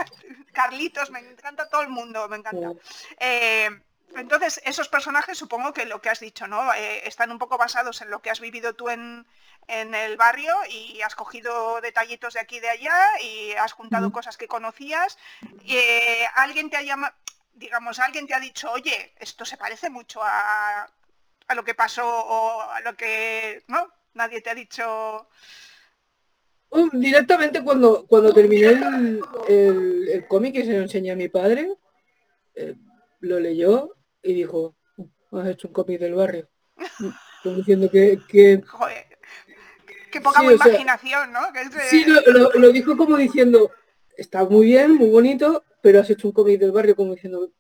Carlitos, me encanta todo el mundo, me encanta. Eh, entonces, esos personajes supongo que lo que has dicho, ¿no? Eh, están un poco basados en lo que has vivido tú en, en el barrio y has cogido detallitos de aquí y de allá y has juntado cosas que conocías. Eh, alguien te ha llamado, digamos, alguien te ha dicho, oye, esto se parece mucho a, a lo que pasó o a lo que, ¿no? Nadie te ha dicho... Uh, directamente cuando, cuando terminé el, el, cómic que se lo enseñé a mi padre, eh, lo leyó y dijo, has hecho un cómic del barrio. Como diciendo que, que, Qué poca imaginación, ¿no? Sí, lo, dijo como diciendo, está muy bien, muy bonito, pero has hecho un cómic del barrio como diciendo...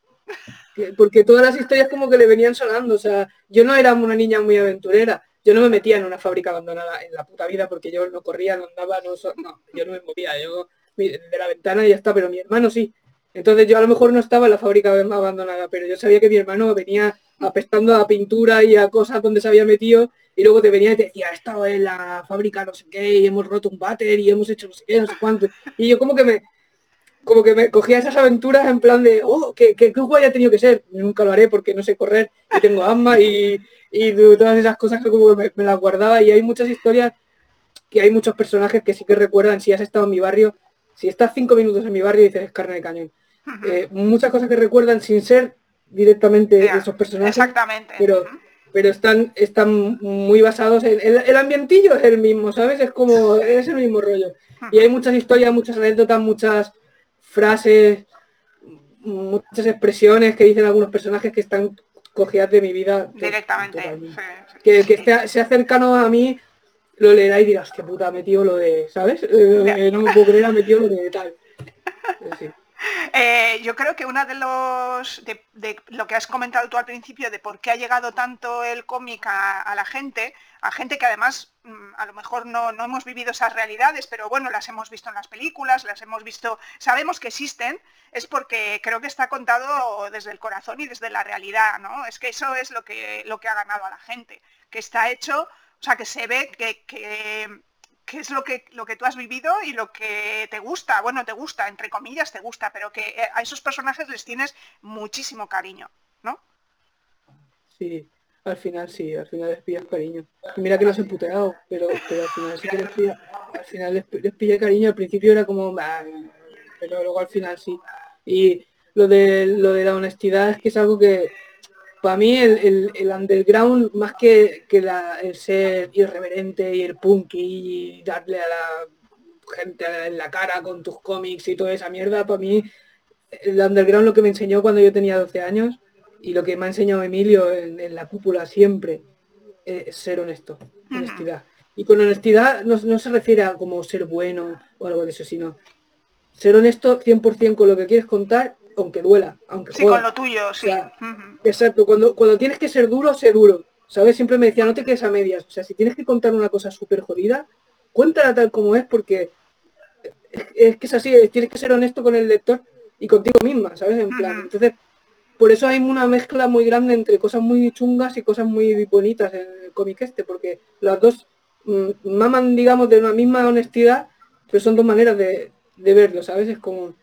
porque todas las historias como que le venían sonando, o sea, yo no era una niña muy aventurera, yo no me metía en una fábrica abandonada en la puta vida porque yo no corría, no andaba, no, no yo no me movía, yo de la ventana y ya está, pero mi hermano sí. Entonces yo a lo mejor no estaba en la fábrica abandonada, pero yo sabía que mi hermano venía apestando a pintura y a cosas donde se había metido y luego te venía y te decía, he estado en la fábrica no sé qué y hemos roto un váter y hemos hecho no sé qué, no sé cuánto. Y yo como que me como que me cogía esas aventuras en plan de, oh, qué, qué, guay ha tenido que ser. Nunca lo haré porque no sé correr y tengo asma y, y todas esas cosas que como me, las guardaba. Y hay muchas historias que hay muchos personajes que sí que recuerdan, si has estado en mi barrio, si estás cinco minutos en mi barrio dices es carne de cañón. Eh, muchas cosas que recuerdan sin ser directamente esos personajes. Exactamente. Pero, pero están, están muy basados en. El, ambientillo es el mismo, ¿sabes? Es como. Es el mismo rollo. Y hay muchas historias, muchas anécdotas, muchas frases, muchas expresiones que dicen algunos personajes que están cogidas de mi vida. Directamente. Que, que sea cercano a mí lo leerá y dirás, qué puta, metido lo de, ¿sabes? Eh, no me puedo creer, ha metido lo de tal. Eh, yo creo que una de los de, lo que has comentado tú al principio de por qué ha llegado tanto el cómic a, la gente, a gente que además mm, a lo mejor no, hemos vivido esas realidades, pero bueno, las hemos visto en las películas, las hemos visto, sabemos que existen, es porque creo que está contado desde el corazón y desde la realidad, ¿no? Es que eso es lo que, lo que ha ganado a la gente, que está hecho, o sea, que se ve que, que qué es lo que, lo que tú has vivido y lo que te gusta. Bueno, te gusta, entre comillas te gusta, pero que eh, a esos personajes les tienes muchísimo cariño, ¿no? Sí, al final sí, al final les pillas cariño. mira que los he puteado, pero, pero al final sí que les pilla, al final les, pilla cariño. Al principio era como, pero luego al final sí. Y lo de, lo de la honestidad es que es algo que para mí el, underground, más que, el ser irreverente y el punk y darle a la gente en la cara con tus cómics y toda esa mierda, para mí el underground lo que me enseñó cuando yo tenía 12 años y lo que me ha enseñado Emilio en, la cúpula siempre es ser honesto, honestidad. Y con honestidad no, se refiere a como ser bueno o algo de eso, sino ser honesto 100% con lo que quieres contar, aunque duela, aunque Sí, con lo tuyo, sí. Exacto, cuando, cuando tienes que ser duro, sé duro. ¿Sabes? Siempre me decía, no te quedes a medias. O sea, si tienes que contar una cosa súper jodida, cuéntala tal como es, porque es, que es así, tienes que ser honesto con el lector y contigo misma, ¿sabes? En plan, entonces, por eso hay una mezcla muy grande entre cosas muy chungas y cosas muy bonitas en el cómic este, porque las dos mm, maman, digamos, de una misma honestidad, pero son dos maneras de, de verlo, ¿sabes? Es como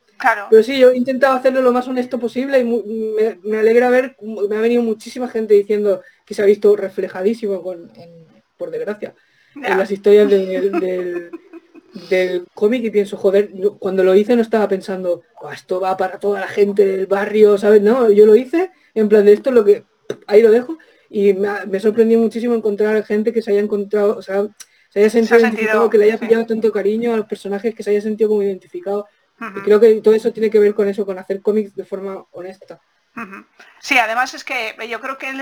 pero sí, yo he intentado hacerlo lo más honesto posible y me, alegra ver, me ha venido muchísima gente diciendo que se ha visto reflejadísimo, con, por desgracia, en las historias del, del cómic y pienso, joder, cuando lo hice no estaba pensando, esto va para toda la gente del barrio, ¿sabes? No, yo lo hice en plan de esto es lo que, ahí lo dejo y me, me sorprendió muchísimo encontrar gente que se haya encontrado, o sea, se haya sentido, identificado, que le haya pillado tanto cariño a los personajes, que se haya sentido como identificado creo que todo eso tiene que ver con eso, con hacer cómics de forma honesta. Sí, además es que yo creo que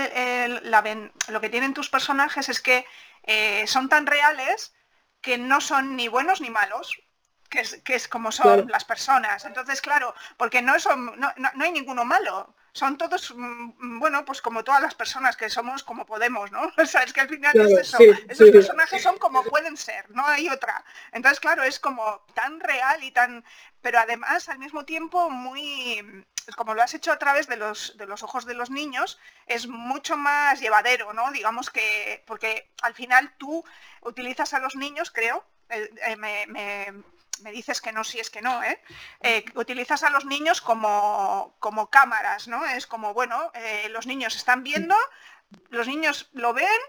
lo que tienen tus personajes es que eh, son tan reales que no son ni buenos ni malos, que es, como son las personas. Entonces, claro, porque no, son, no, hay ninguno malo son todos, mm, bueno, pues como todas las personas que somos como podemos, ¿no? O sea, es que al final es eso. Esos personajes son como pueden ser, no hay otra. Entonces, claro, es como tan real y tan, pero además al mismo tiempo muy, como lo has hecho a través de los, de los ojos de los niños, es mucho más llevadero, ¿no? Digamos que, porque al final tú utilizas a los niños, creo, eh, eh, me, me dices que no si es que no, ¿eh? ¿eh? utilizas a los niños como, como cámaras, ¿no? Es como, bueno, los niños están viendo, los niños lo ven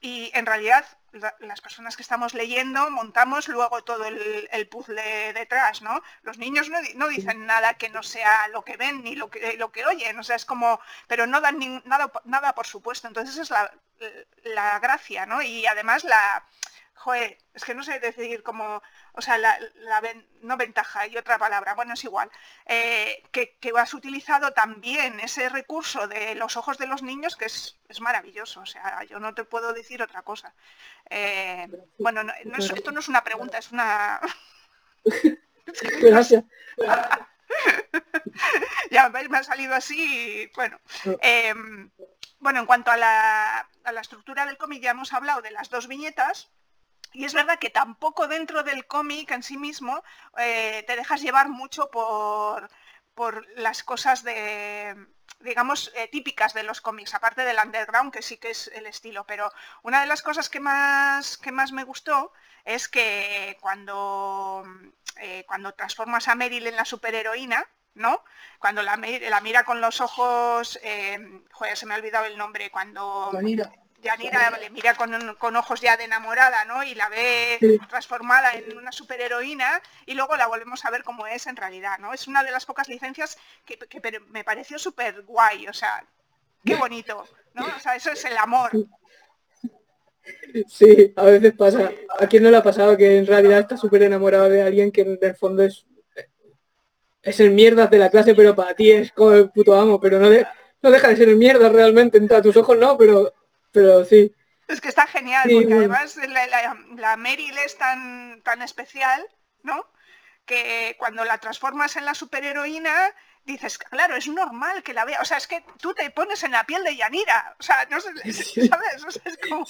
y en realidad las personas que estamos leyendo montamos luego todo el, puzzle detrás, ¿no? Los niños no, dicen nada que no sea lo que ven ni lo que, lo que oyen, o sea, es como, pero no dan nada, nada por supuesto, entonces es la, la gracia, ¿no? Y además la, joder, es que no sé decir cómo, o sea, la, no ventaja y otra palabra, bueno, es igual, eh, que, has utilizado también ese recurso de los ojos de los niños que es, maravilloso, o sea, yo no te puedo decir otra cosa. Eh, bueno, esto no es una pregunta, es una... Gracias. ya me ha salido así, bueno. Em, bueno, en cuanto a la, a la estructura del cómic ya hemos hablado de las dos viñetas, y es verdad que tampoco dentro del cómic en sí mismo eh, te dejas llevar mucho por, por las cosas de, digamos, eh, típicas de los cómics, aparte del underground, que sí que es el estilo. Pero una de las cosas que más, que más me gustó es que cuando, eh, cuando transformas a Meryl en la superheroína, ¿no? Cuando la, la mira con los ojos, joder, se me ha olvidado el nombre, cuando... Yanira le mira con, ojos ya de enamorada, ¿no? Y la ve transformada en una superheroína y luego la volvemos a ver como es en realidad, ¿no? Es una de las pocas licencias que, me pareció súper guay, o sea, qué bonito, ¿no? O sea, eso es el amor. Sí, a veces pasa. ¿A quién no le ha pasado que en realidad está súper enamorado de alguien que en el fondo es es el mierda de la clase, pero para ti es como el puto amo, pero no, no deja de ser el mierda realmente, a tus ojos no, pero pero sí. Es que está genial, porque además la, Meryl es tan, tan especial, ¿no? Que cuando la transformas en la superheroína, dices, claro, es normal que la vea. O sea, es que tú te pones en la piel de Yanira. O sea, no sé, ¿sabes? O sea, es como...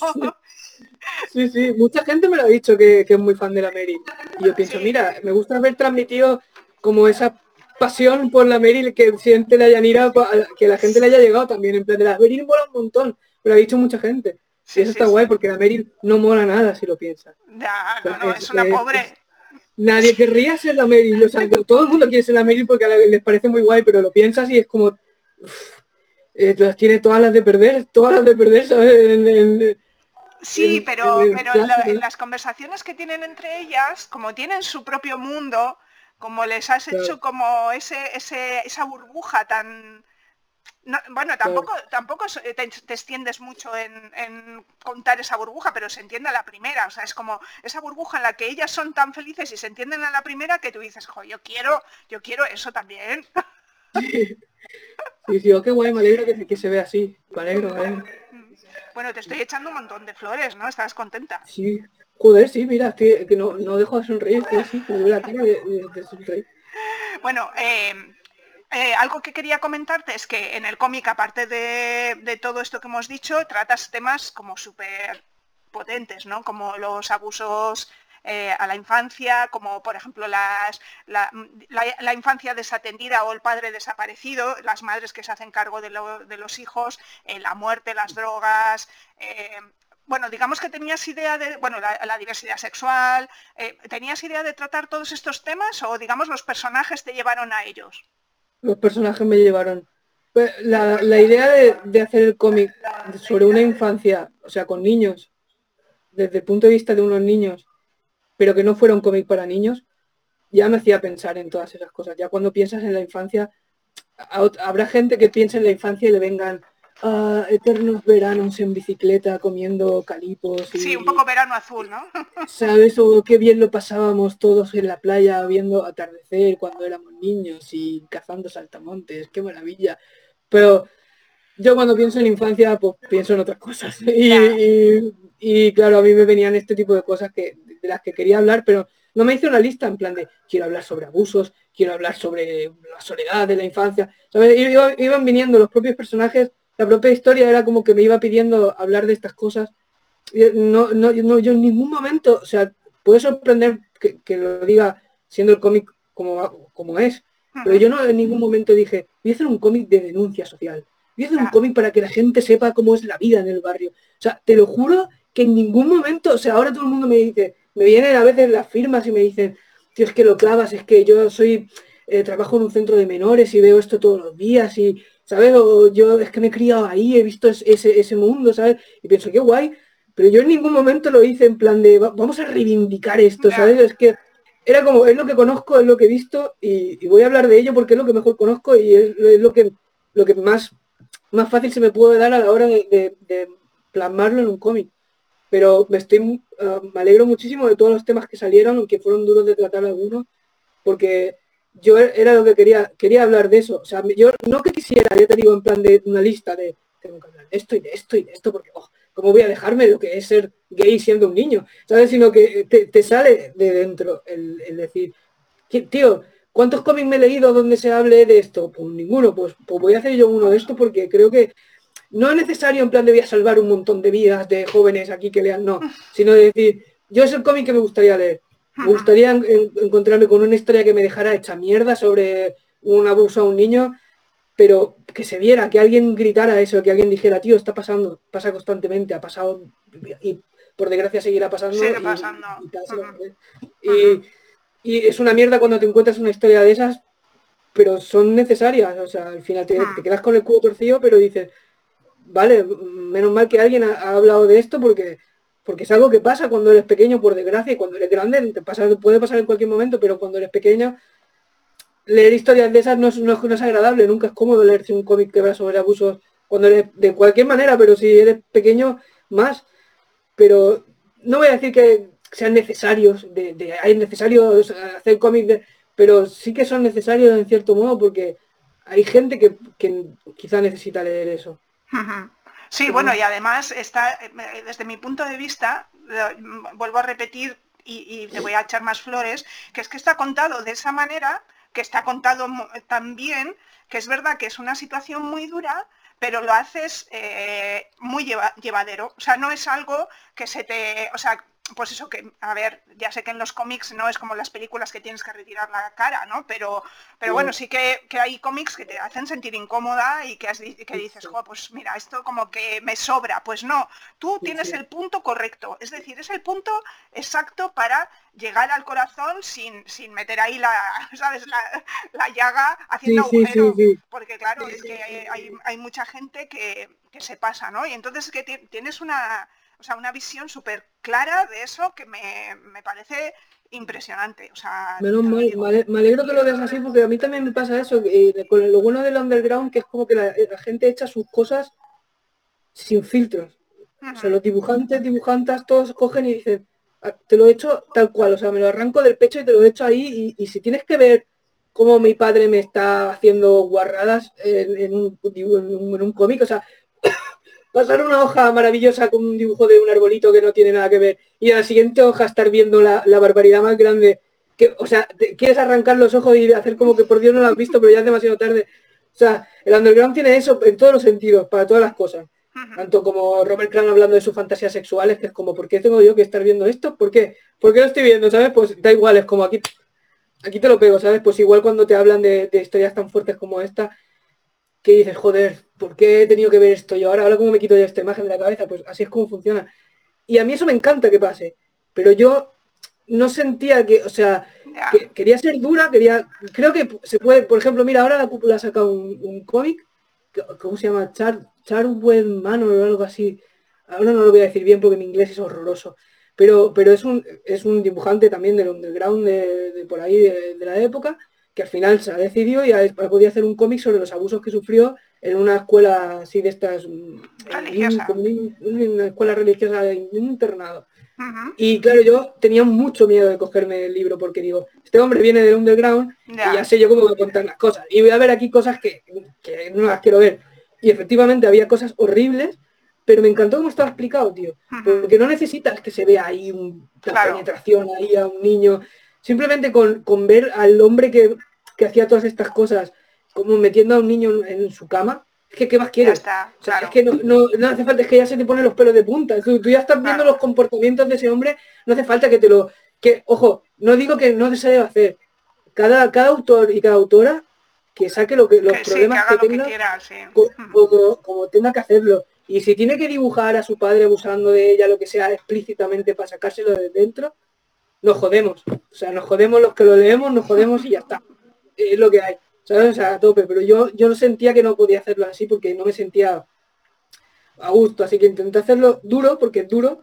sí, sí, mucha gente me lo ha dicho que, es muy fan de la Meryl. Y yo pienso, mira, me gusta haber transmitido como esa pasión por la Meryl que siente la Yanira, que la gente le haya llegado también. En plan, de la Meryl mola un montón pero ha dicho mucha gente. Sí, eso está guay porque la Meryl no mola nada si lo piensas. Ya, no, no, es, una pobre. nadie querría ser la Meryl, o sea, todo el mundo quiere ser la Meryl porque les parece muy guay, pero lo piensas y es como eh, tiene todas las de perder, todas las de perder, ¿sabes? sí, pero, pero las conversaciones que tienen entre ellas, como tienen su propio mundo, como les has hecho como ese, ese, esa burbuja tan bueno, tampoco, tampoco te, extiendes mucho en, contar esa burbuja, pero se entiende a la primera. O sea, es como esa burbuja en la que ellas son tan felices y se entienden a la primera que tú dices, jo, yo quiero, yo quiero eso también. Sí, sí, oh, qué guay, me alegro que, se vea así. Me alegro, Bueno, te estoy echando un montón de flores, ¿no? ¿Estás contenta? Sí, joder, sí, mira, que no, no, dejo de sonreír, estoy así, como la de, de, sonreír. Bueno, eh, eh, algo que quería comentarte es que en el cómic, aparte de, todo esto que hemos dicho, tratas temas como súper potentes, ¿no? Como los abusos eh, a la infancia, como por ejemplo la, infancia desatendida o el padre desaparecido, las madres que se hacen cargo de, los hijos, eh, la muerte, las drogas. bueno, digamos que tenías idea de, bueno, la, diversidad sexual, ¿tenías idea de tratar todos estos temas o digamos los personajes te llevaron a ellos? Los personajes me llevaron. Pues, la, la idea de, hacer el cómic sobre una infancia, o sea, con niños, desde el punto de vista de unos niños, pero que no fuera un cómic para niños, ya me hacía pensar en todas esas cosas. Ya cuando piensas en la infancia, habrá gente que piense en la infancia y le vengan eternos veranos en bicicleta comiendo calipos. sí, un poco verano azul, ¿no? ¿Sabes? O qué bien lo pasábamos todos en la playa viendo atardecer cuando éramos niños y cazando saltamontes, qué maravilla. Pero yo cuando pienso en infancia, pues pienso en otras cosas. Y, claro, a mí me venían este tipo de cosas que, de las que quería hablar, pero no me hice una lista en plan de quiero hablar sobre abusos, quiero hablar sobre la soledad de la infancia. ¿Sabes? Iban viniendo los propios personajes la propia historia era como que me iba pidiendo hablar de estas cosas. No, no, no yo en ningún momento, o sea, puede sorprender que, lo diga siendo el cómic como, como es, pero yo no en ningún momento dije, voy a hacer un cómic de denuncia social, voy a hacer un cómic para que la gente sepa cómo es la vida en el barrio. O sea, te lo juro que en ningún momento, o sea, ahora todo el mundo me dice, me vienen a veces las firmas y me dicen, tío, es que lo clavas, es que yo soy, eh, trabajo en un centro de menores y veo esto todos los días y ¿sabes? O yo es que me he criado ahí, he visto ese, ese mundo, ¿sabes? Y pienso, qué guay, pero yo en ningún momento lo hice en plan de, vamos a reivindicar esto, ¿sabes? Es que era como, es lo que conozco, es lo que he visto y, voy a hablar de ello porque es lo que mejor conozco y es, lo que lo que más, más fácil se me puede dar a la hora de, plasmarlo en un cómic. Pero me estoy, ah, me alegro muchísimo de todos los temas que salieron, aunque fueron duros de tratar algunos, porque yo era lo que quería, quería hablar de eso. O sea, yo no que quisiera, ya te digo, en plan de una lista de tengo que hablar de esto y de esto y de esto, porque oh, ¿cómo voy a dejarme lo que es ser gay siendo un niño? ¿Sabes? Sino que te, sale de dentro el, decir, tío, ¿cuántos cómics me he leído donde se hable de esto? Pues ninguno, pues, pues voy a hacer yo uno de esto porque creo que no es necesario en plan de voy a salvar un montón de vidas de jóvenes aquí que lean, no, sino de decir, yo es el cómic que me gustaría leer me gustaría encontrarme con una historia que me dejara hecha mierda sobre un abuso a un niño, pero que se viera, que alguien gritara eso, que alguien dijera, tío, está pasando, pasa constantemente, ha pasado y por desgracia seguirá pasando. Y, es una mierda cuando te encuentras una historia de esas, pero son necesarias. O sea, al final te, quedas con el cubo torcido, pero dices, vale, menos mal que alguien ha hablado de esto porque porque es algo que pasa cuando eres pequeño, por desgracia, y cuando eres grande te pasa, puede pasar en cualquier momento, pero cuando eres pequeño, leer historias de esas no es, no es, agradable, nunca es cómodo leerse un cómic que va sobre abusos cuando eres de cualquier manera, pero si eres pequeño, más. Pero no voy a decir que sean necesarios, hay necesarios hacer cómics, pero sí que son necesarios en cierto modo porque hay gente que, que quizá necesita leer eso. Sí, bueno, y además está, eh, desde mi punto de vista, vuelvo a repetir y, te voy a echar más flores, que es que está contado de esa manera, que está contado tan bien, que es verdad que es una situación muy dura, pero lo haces eh, muy llevadero. O sea, no es algo que se te. O sea, pues eso que, a ver, ya sé que en los cómics no es como las películas que tienes que retirar la cara, ¿no? Pero, pero bueno, sí que, hay cómics que te hacen sentir incómoda y que, que dices, jo, pues mira, esto como que me sobra. Pues no, tú tienes el punto correcto, es decir, es el punto exacto para llegar al corazón sin, sin meter ahí la, ¿sabes? La, llaga haciendo agujero. Porque claro, es que hay, hay, mucha gente que, que se pasa, ¿no? Y entonces que tienes una o sea, una visión súper clara de eso que me, parece impresionante. O sea, Menos mal, me alegro que lo veas así porque a mí también me pasa eso, con lo bueno del underground que es como que la, gente echa sus cosas sin filtros. O sea, los dibujantes, dibujantas, todos cogen y dicen, ah, te lo he hecho tal cual, o sea, me lo arranco del pecho y te lo he hecho ahí y, si tienes que ver cómo mi padre me está haciendo guarradas en, un, en un cómic, o sea, pasar una hoja maravillosa con un dibujo de un arbolito que no tiene nada que ver y a la siguiente hoja estar viendo la, barbaridad más grande que, o sea, quieres arrancar los ojos y hacer como que por Dios no lo has visto, pero ya es demasiado tarde. O sea, el underground tiene eso en todos los sentidos, para todas las cosas. Tanto como Robert Crane hablando de sus fantasías sexuales, que es como, ¿por qué tengo yo que estar viendo esto? ¿Por qué? ¿Por qué lo estoy viendo? ¿Sabes? Pues da igual, es como aquí, aquí te lo pego, ¿sabes? Pues igual cuando te hablan de historias tan fuertes como esta, que dices, joder, ¿por qué he tenido que ver esto yo ahora? Ahora cómo me quito ya esta imagen de la cabeza, pues así es como funciona. Y a mí eso me encanta que pase, pero yo no sentía que, o sea, quería ser dura, quería, creo que se puede, por ejemplo, mira, ahora la cúpula saca un, un cómic, ¿cómo se llama? Char, Charwen Manor o algo así. Ahora no lo voy a decir bien porque mi inglés es horroroso. Pero, pero es, un, es un dibujante también del underground de, por ahí de, la época que al final se ha decidido y ha, podido hacer un cómic sobre los abusos que sufrió en una escuela así de estas, mm, religiosa. una escuela religiosa, en un internado. Y claro, yo tenía mucho miedo de cogerme el libro porque digo, este hombre viene del underground y ya sé yo cómo voy a contar las cosas. Y voy a ver aquí cosas que, no las quiero ver. Y efectivamente había cosas horribles, pero me encantó cómo estaba explicado, tío. Porque no necesitas que se vea ahí una penetración ahí a un niño. Simplemente con, ver al hombre que, hacía todas estas cosas, como metiendo a un niño en, su cama, es que ¿qué más quieres? Es que no, hace falta, es que ya se te ponen los pelos de punta. Tú, ya estás viendo los comportamientos de ese hombre, no hace falta que te lo... que Ojo, no digo que no se debe hacer. Cada, cada autor y cada autora que saque lo que los problemas que, tenga como, tenga que hacerlo. Y si tiene que dibujar a su padre abusando de ella, lo que sea, explícitamente para sacárselo de dentro, nos jodemos. O sea, nos jodemos los que lo leemos, nos jodemos y ya está. Es lo que hay. ¿Sabes? O sea, a tope. Pero yo, yo sentía que no podía hacerlo así porque no me sentía a gusto. Así que intenté hacerlo duro porque es duro,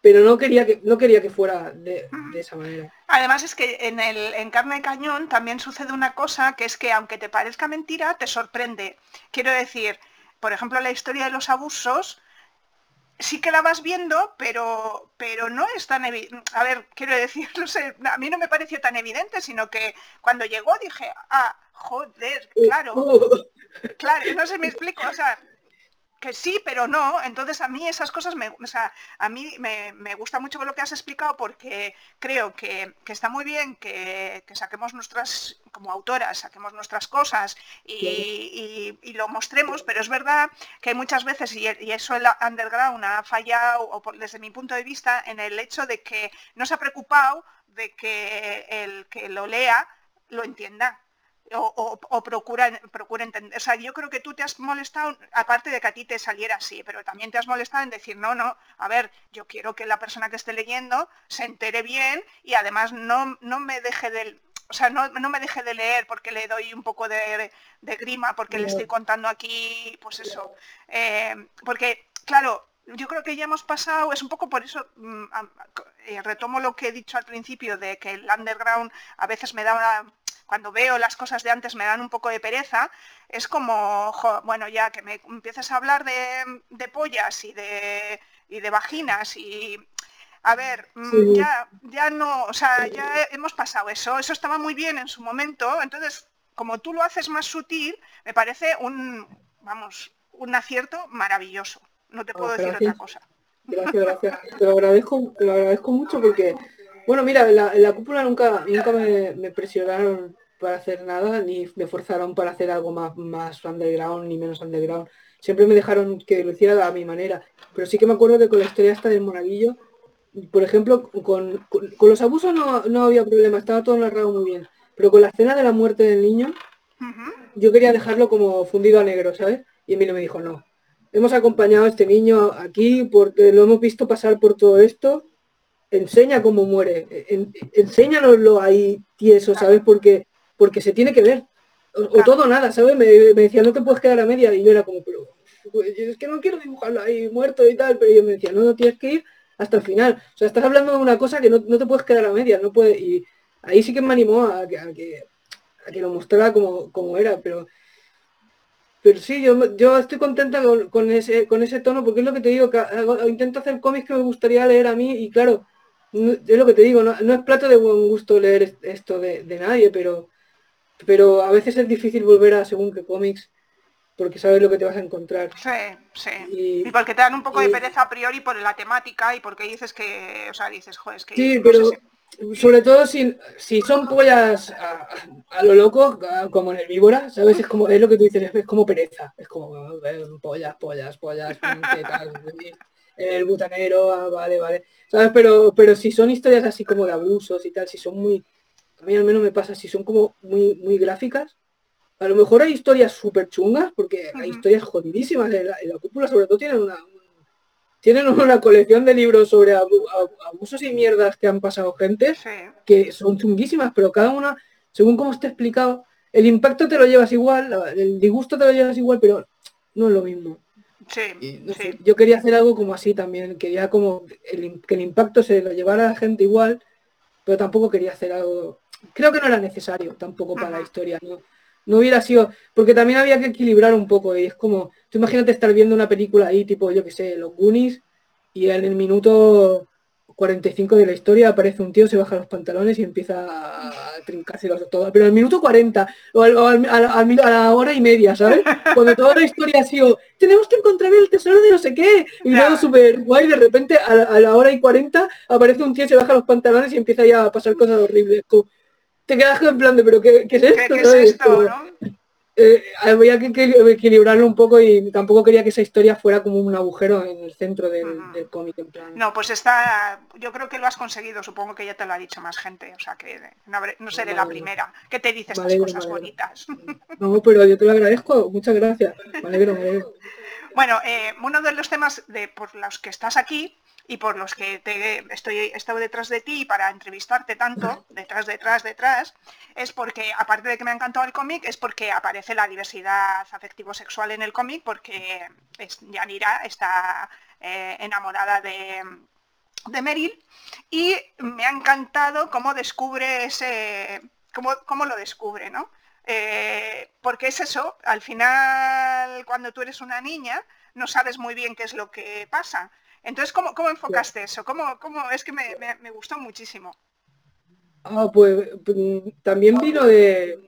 pero no quería que, no quería que fuera de, esa manera. Además es que en, el, en Carne de Cañón también sucede una cosa que es que aunque te parezca mentira, te sorprende. Quiero decir, por ejemplo, la historia de los abusos sí que la vas viendo, pero, pero no es tan evidente. A ver, quiero decir, no sé, a mí no me pareció tan evidente, sino que cuando llegó dije, ah, joder, claro, claro, no sé, me explico, o sea, que sí, pero no. Entonces a mí esas cosas, me, o sea, a mí me, gusta mucho lo que has explicado porque creo que, está muy bien que, saquemos nuestras, como autoras, saquemos nuestras cosas y, lo mostremos, pero es verdad que muchas veces, y, eso el underground ha fallado, o desde mi punto de vista, en el hecho de que no se ha preocupado de que el que lo lea lo entienda o, o, procura, procura entender. O sea, yo creo que tú te has molestado, aparte de que a ti te saliera así, pero también te has molestado en decir, no, no, a ver, yo quiero que la persona que esté leyendo se entere bien y además no, no me deje de, o sea, no, me deje de leer porque le doy un poco de, grima, porque le estoy contando aquí, pues eso. Eh, porque, claro, yo creo que ya hemos pasado, es un poco por eso, mm, eh, retomo lo que he dicho al principio, de que el underground a veces me da una cuando veo las cosas de antes me dan un poco de pereza, es como, bueno, ya que me empieces a hablar de, pollas y de, y de vaginas y a ver, mm, ya, ya no, o sea, ya hemos pasado eso, eso estaba muy bien en su momento, entonces, como tú lo haces más sutil, me parece un, vamos, un acierto maravilloso, no te puedo decir otra cosa. Gracias, gracias. Te lo agradezco, te lo agradezco mucho porque bueno, mira, en la, cúpula nunca, nunca me, presionaron para hacer nada, ni me forzaron para hacer algo más, más underground, ni menos underground. Siempre me dejaron que lo hiciera a mi manera. Pero sí que me acuerdo que con la historia esta del monaguillo, por ejemplo, con, los abusos no, había problema, estaba todo narrado muy bien. Pero con la escena de la muerte del niño, yo quería dejarlo como fundido a negro, ¿sabes? Y Emilio me dijo, no. Hemos acompañado a este niño aquí porque lo hemos visto pasar por todo esto enseña cómo muere, enséñanoslo ahí tieso, ¿sabes? Porque, porque se tiene que ver. O, todo nada, ¿sabes? Me, decía, no te puedes quedar a media. Y yo era como, pero pues, es que no quiero dibujarlo ahí muerto y tal, pero yo me decía, no, no tienes que ir hasta el final. O sea, estás hablando de una cosa que no, te puedes quedar a medias, no puede Y ahí sí que me animó a que, a que, lo mostrara como, como era, pero pero sí, yo, yo estoy contenta con, ese, con ese tono, porque es lo que te digo, que intento hacer cómics que me gustaría leer a mí, y claro, es lo que te digo, no, es plato de buen gusto leer esto de, nadie, pero, pero a veces es difícil volver a según qué cómics, porque sabes lo que te vas a encontrar. Sí, sí. Y, porque te dan un poco de pereza a priori por la temática y porque dices que, o sea, dices, joder, es que... Sí, pero sobre todo si, si son pollas a, lo loco, como en el víbora, ¿sabes? Es como, es lo que tú dices, es, como pereza, es como pollas, pollas, pollas, ¿qué tal? el butanero, ah, vale, vale. ¿Sabes? Pero, pero si son historias así como de abusos y tal, si son muy, a mí al menos me pasa, si son como muy, muy gráficas, a lo mejor hay historias súper chungas, porque hay historias jodidísimas, en la, cúpula sobre todo tienen una, tienen una colección de libros sobre abusos y mierdas que han pasado gente que son chunguísimas, pero cada una, según como esté explicado, el impacto te lo llevas igual, el disgusto te lo llevas igual, pero no es lo mismo. Yo quería hacer algo como así también, quería como el, que el impacto se lo llevara a la gente igual, pero tampoco quería hacer algo, creo que no era necesario tampoco para la historia, ¿no? no hubiera sido, porque también había que equilibrar un poco, y es como, tú imagínate estar viendo una película ahí, tipo, yo que sé, los Goonies, y en el minuto 45 de la historia aparece un tío, se baja los pantalones y empieza a trincárselos todo. Pero al minuto 40 o, a, la hora y media, ¿sabes? Cuando toda la historia ha sido, tenemos que encontrar el tesoro de no sé qué. Y luego súper guay, de repente a, la hora y 40 aparece un tío, se baja los pantalones y empieza ya a pasar cosas horribles. te quedas en plan de, pero ¿qué, es esto? ¿Qué, es esto eh, había que, equilibrarlo un poco y tampoco quería que esa historia fuera como un agujero en el centro del, cómic. En plan. No, pues está, yo creo que lo has conseguido, supongo que ya te lo ha dicho más gente, o sea que no, seré la primera que te dice estas cosas bonitas. No, pero yo te lo agradezco, muchas gracias, Bueno, eh, uno de los temas de, por los que estás aquí y por los que te, estoy, he estado detrás de ti para entrevistarte tanto, detrás, detrás, detrás, es porque, aparte de que me ha encantado el cómic, es porque aparece la diversidad afectivo-sexual en el cómic, porque Yanira está eh, enamorada de, de Meryl y me ha encantado cómo descubre ese, cómo, cómo lo descubre, ¿no? Eh, porque es eso, al final cuando tú eres una niña no sabes muy bien qué es lo que pasa. Entonces, ¿cómo, cómo enfocaste eso? ¿Cómo, cómo, es que me, me, gustó muchísimo. Ah, pues también vino de...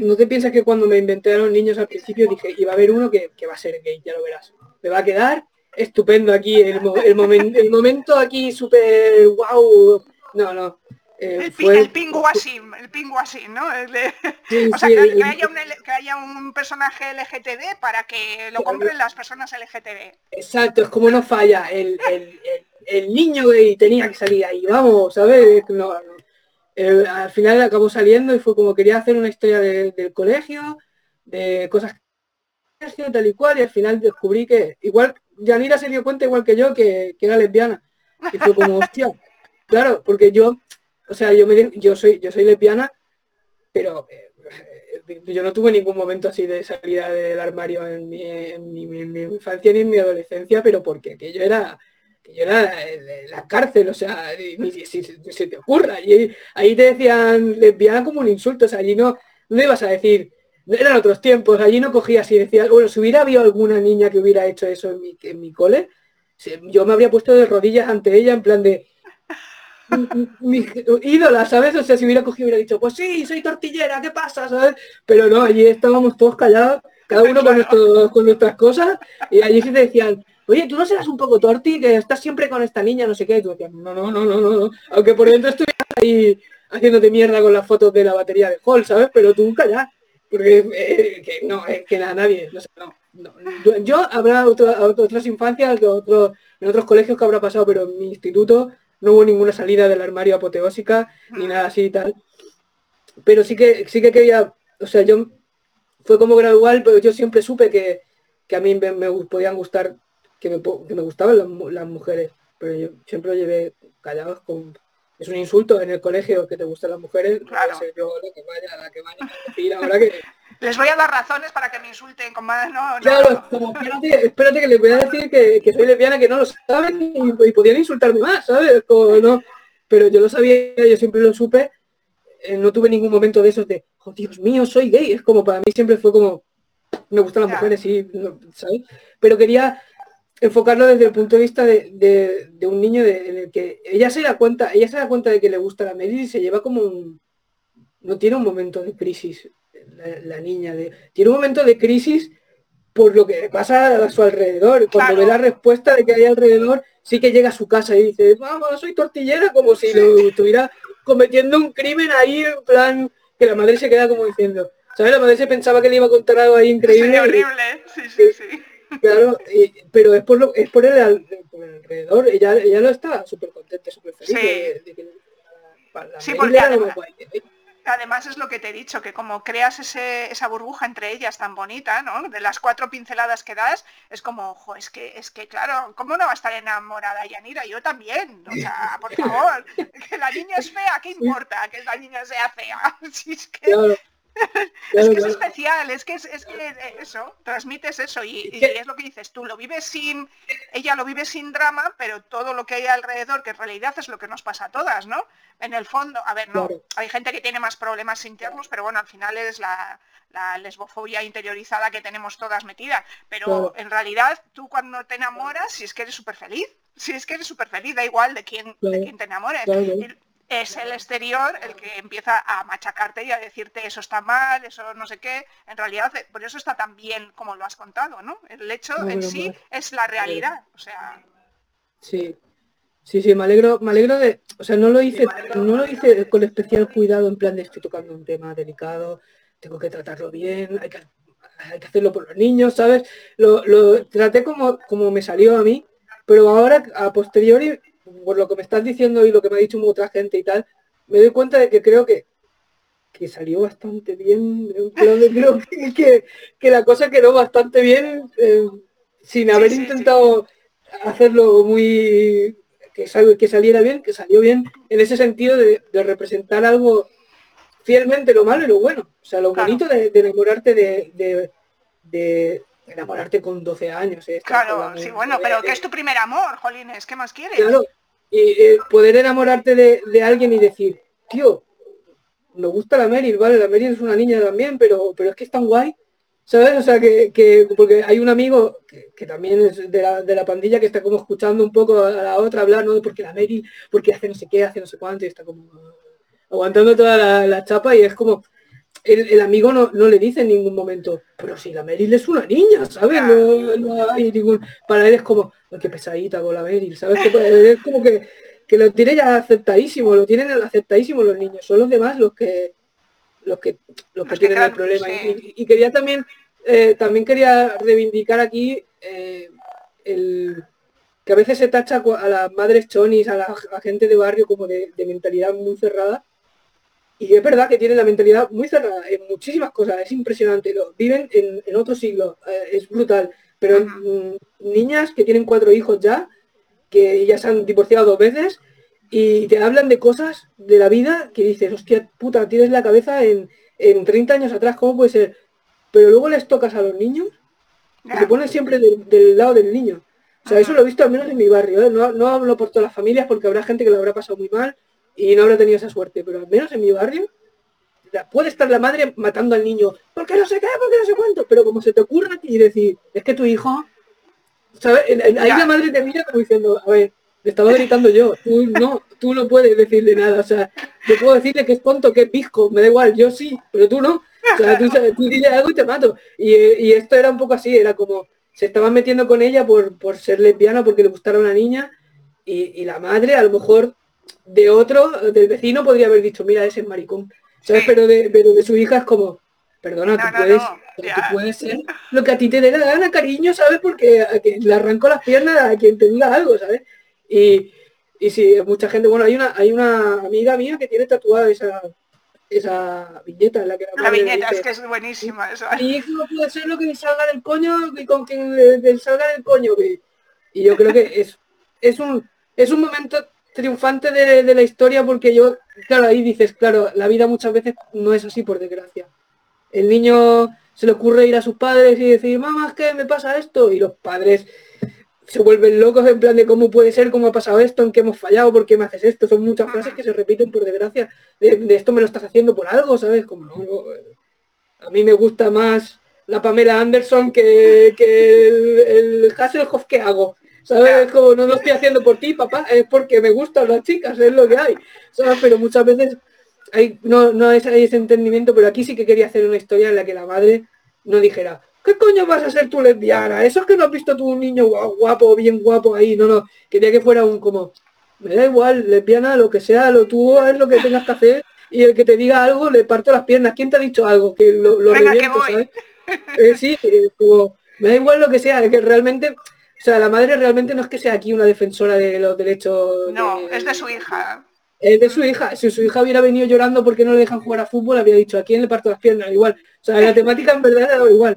No, te piensas que cuando me inventé a los niños al principio dije, iba a haber uno que, va a ser gay, ya lo verás. Me va a quedar estupendo aquí, el, el, el momento aquí súper wow. No, no. Eh, el, fue... el pinguasim, el pinguasim, ¿no? o sea, que, haya un, que, haya un, personaje LGTB para que lo compren las personas LGTB. Exacto, es como no falla. El, niño gay tenía que salir ahí, vamos, ¿sabes? No, no. al final acabó saliendo y fue como quería hacer una historia del colegio, de cosas tal y cual, y al final descubrí que igual Yanira se dio cuenta igual que yo que, que era lesbiana. Y fue como, hostia, claro, porque yo o sea, yo, soy, yo soy lesbiana, pero eh, yo no tuve ningún momento así de salida del armario en mi, infancia ni en mi adolescencia, pero porque que yo era que yo era la cárcel, o sea, si, se te ocurra. Y ahí te decían lesbiana como un insulto, o sea, allí no, no ibas a decir, eran otros tiempos, allí no cogías y decías, bueno, si hubiera habido alguna niña que hubiera hecho eso en mi cole, yo me habría puesto de rodillas ante ella en plan de, mi ídola, ¿sabes? O sea, si hubiera cogido hubiera dicho, pues sí, soy tortillera, ¿qué pasa? ¿sabes? Pero no, allí estábamos todos callados, cada uno con, con nuestras cosas, y allí se decían, oye, tú no serás un poco torti, que estás siempre con esta niña, no sé qué, y tú decías, no, no, no, no, no, aunque por dentro estuvieras ahí haciénde mierda con las fotos de la batería de Hall, ¿sabes? Pero tú callás, porque eh, que no, es que nada, nadie, no sé, no. Yo, habrá otras infancias, de otros, en otros colegios que habrá pasado, pero en mi instituto no hubo ninguna salida del armario apoteósica ni nada así y tal. Pero sí que sí que quería, o sea, yo fue como gradual, pero yo siempre supe que, a mí me, podían gustar, que me, que me gustaban las, mujeres, pero yo siempre lo llevé callados con es un insulto en el colegio que te gustan las mujeres, claro. yo la que vaya, la que vaya a decir ahora que Les voy a dar razones para que me insulten con más... No, claro, como espérate, que les voy a decir que, soy lesbiana, que no lo saben y, y podían insultarme más, ¿sabes? Como, no. Pero yo lo sabía, yo siempre lo supe, eh, no tuve ningún momento de esos de, oh Dios mío, soy gay. Es como para mí siempre fue como, me gustan las mujeres, y ¿sabes? Pero quería enfocarlo desde el punto de vista de, un niño en el que ella se da cuenta, ella se da cuenta de que le gusta la Meryl y se lleva como un, no tiene un momento de crisis la, niña, de, tiene un momento de crisis por lo que pasa a su alrededor. Cuando ve la respuesta de que hay alrededor, sí que llega a su casa y dice, vamos, soy tortillera, como si lo estuviera cometiendo un crimen ahí, en plan, que la madre se queda como diciendo, ¿sabes? La madre se pensaba que le iba a contar algo ahí increíble. horrible, sí, sí, sí. Claro, pero es por lo es por el, alrededor, ella, ella no está súper contenta, súper feliz de, que la, sí, porque además es lo que te he dicho, que como creas esa burbuja entre ellas tan bonita, ¿no? De las cuatro pinceladas que das, es como, ojo, es que, es que claro, ¿cómo no va a estar enamorada Yanira? Yo también, o sea, por favor, que la niña es fea, ¿qué importa que la niña sea fea? Si es que es que es especial, es que es, que eh, eso, transmites eso y, es lo que dices tú, lo vives sin, ella lo vive sin drama, pero todo lo que hay alrededor, que en realidad es lo que nos pasa a todas, ¿no? En el fondo, a ver, no, hay gente que tiene más problemas internos, pero bueno, al final es la, lesbofobia interiorizada que tenemos todas metidas, pero en realidad tú cuando te enamoras, si es que eres súper feliz, si es que eres súper feliz, da igual de quién, de quién te enamores es el exterior el que empieza a machacarte y a decirte eso está mal, eso no sé qué. En realidad, eh, por eso está tan bien como lo has contado, ¿no? El hecho en sí es la realidad. O sea. Sí. Sí, sí, me alegro, me alegro de, o sea, no lo hice, no lo hice con especial cuidado en plan de estoy tocando un tema delicado, tengo que tratarlo bien, hay que, hacerlo por los niños, ¿sabes? Lo, lo traté como, como me salió a mí, pero ahora a posteriori por lo que me estás diciendo y lo que me ha dicho otra gente y tal, me doy cuenta de que creo que, que salió bastante bien. creo que, que, la cosa quedó bastante bien eh, sin haber intentado hacerlo muy que, que saliera bien, que salió bien en ese sentido de, representar algo fielmente lo malo y lo bueno. O sea, lo bonito de, enamorarte de, de, enamorarte con 12 años. ¿eh? Claro, sí, bueno, pero que es tu primer amor, Jolines, ¿qué más quieres? Eh, poder enamorarte de, alguien y decir, tío, me gusta la Meryl, vale, la Meryl es una niña también, pero, pero es que es tan guay, ¿sabes? O sea, que, porque hay un amigo que, también es de la, de la, pandilla que está como escuchando un poco a la otra hablar, ¿no? Porque la Meryl, porque hace no sé qué, hace no sé cuánto, y está como aguantando toda la chapa y es como, el, amigo no, le dice en ningún momento, pero si la Meryl es una niña, ¿sabes? No, hay ningún... Para él es como, qué pesadita con la Meryl, ¿sabes? es como que, lo tiene ya aceptadísimo, lo tienen aceptadísimo los niños, son los demás los que los que los que tienen el problema. Y, quería también, eh, también quería reivindicar aquí eh, el que a veces se tacha a las madres chonis, a la, gente de barrio como de mentalidad muy cerrada y es verdad que tienen la mentalidad muy cerrada en muchísimas cosas, es impresionante. Lo, viven en, en otro siglo, eh, es brutal. Pero mm, niñas que tienen cuatro hijos ya, que ya se han divorciado dos veces, y te hablan de cosas de la vida que dices, hostia puta, tienes la cabeza en, en 30 años atrás, ¿cómo puede ser? Pero luego les tocas a los niños y se ponen siempre del lado del niño. O sea, eso lo he visto al menos en mi barrio, ¿eh? no, no hablo por todas las familias porque habrá gente que lo habrá pasado muy mal y no habrá tenido esa suerte, pero al menos en mi barrio puede estar la madre matando al niño, porque no sé qué, porque no sé cuánto, pero como se te ocurra y decir, es que tu hijo, ¿sabes? Ahí la madre te mira como diciendo, a ver, le estaba gritando yo, tú no, tú no puedes decirle nada, o sea, yo puedo decirle que es tonto, que es pisco, me da igual, yo sí, pero tú no, o sea, tú, tú dile algo y te mato. Y, esto era un poco así, era como, se estaban metiendo con ella por, por ser lesbiana, porque le gustara una niña, y, y la madre a lo mejor de otro, del vecino, podría haber dicho, mira, ese es maricón. ¿Sabes? Pero, de, pero de su hija es como, perdona, tú, puedes, ser lo que a ti te dé la gana, cariño, ¿sabes? Porque a quien le arranco las piernas a quien te diga algo, ¿sabes? Y, y sí, mucha gente, bueno, hay una, hay una amiga mía que tiene tatuada esa, esa viñeta en la que la, viñeta es que es buenísima eso. Mi hijo puede ser lo que le salga del coño y con quien le, salga del coño. Y, y yo creo que es, es un es un momento triunfante de, la historia porque yo, claro, ahí dices, claro, la vida muchas veces no es así por desgracia. el niño se le ocurre ir a sus padres y decir, mamá, es que me pasa esto, y los padres se vuelven locos en plan de cómo puede ser, cómo ha pasado esto, en qué hemos fallado, por qué me haces esto. Son muchas frases que se repiten por desgracia. De, esto me lo estás haciendo por algo, ¿sabes? Como a mí me gusta más la Pamela Anderson que, el, el Hasselhoff que hago. ¿Sabes? Como no lo estoy haciendo por ti, papá, es porque me gustan las chicas, es lo que hay. ¿Sabes? Pero muchas veces hay, no, no hay ese entendimiento, pero aquí sí que quería hacer una historia en la que la madre no dijera, ¿qué coño vas a ser tú lesbiana? Eso es que no has visto tú un niño guapo, bien guapo ahí, no, no, quería que fuera un como, me da igual, lesbiana, lo que sea, lo tú es lo que tengas que hacer y el que te diga algo le parto las piernas. ¿Quién te ha dicho algo? Que lo, lo ¿sabes? Eh, sí, eh, como, me da igual lo que sea, que realmente, o sea, la madre realmente no es que sea aquí una defensora de los derechos. No, es de su hija. Es de su hija. Si su hija hubiera venido llorando porque no le dejan jugar a fútbol, había dicho, ¿a quién le parto las piernas? Igual. O sea, la temática en verdad era igual.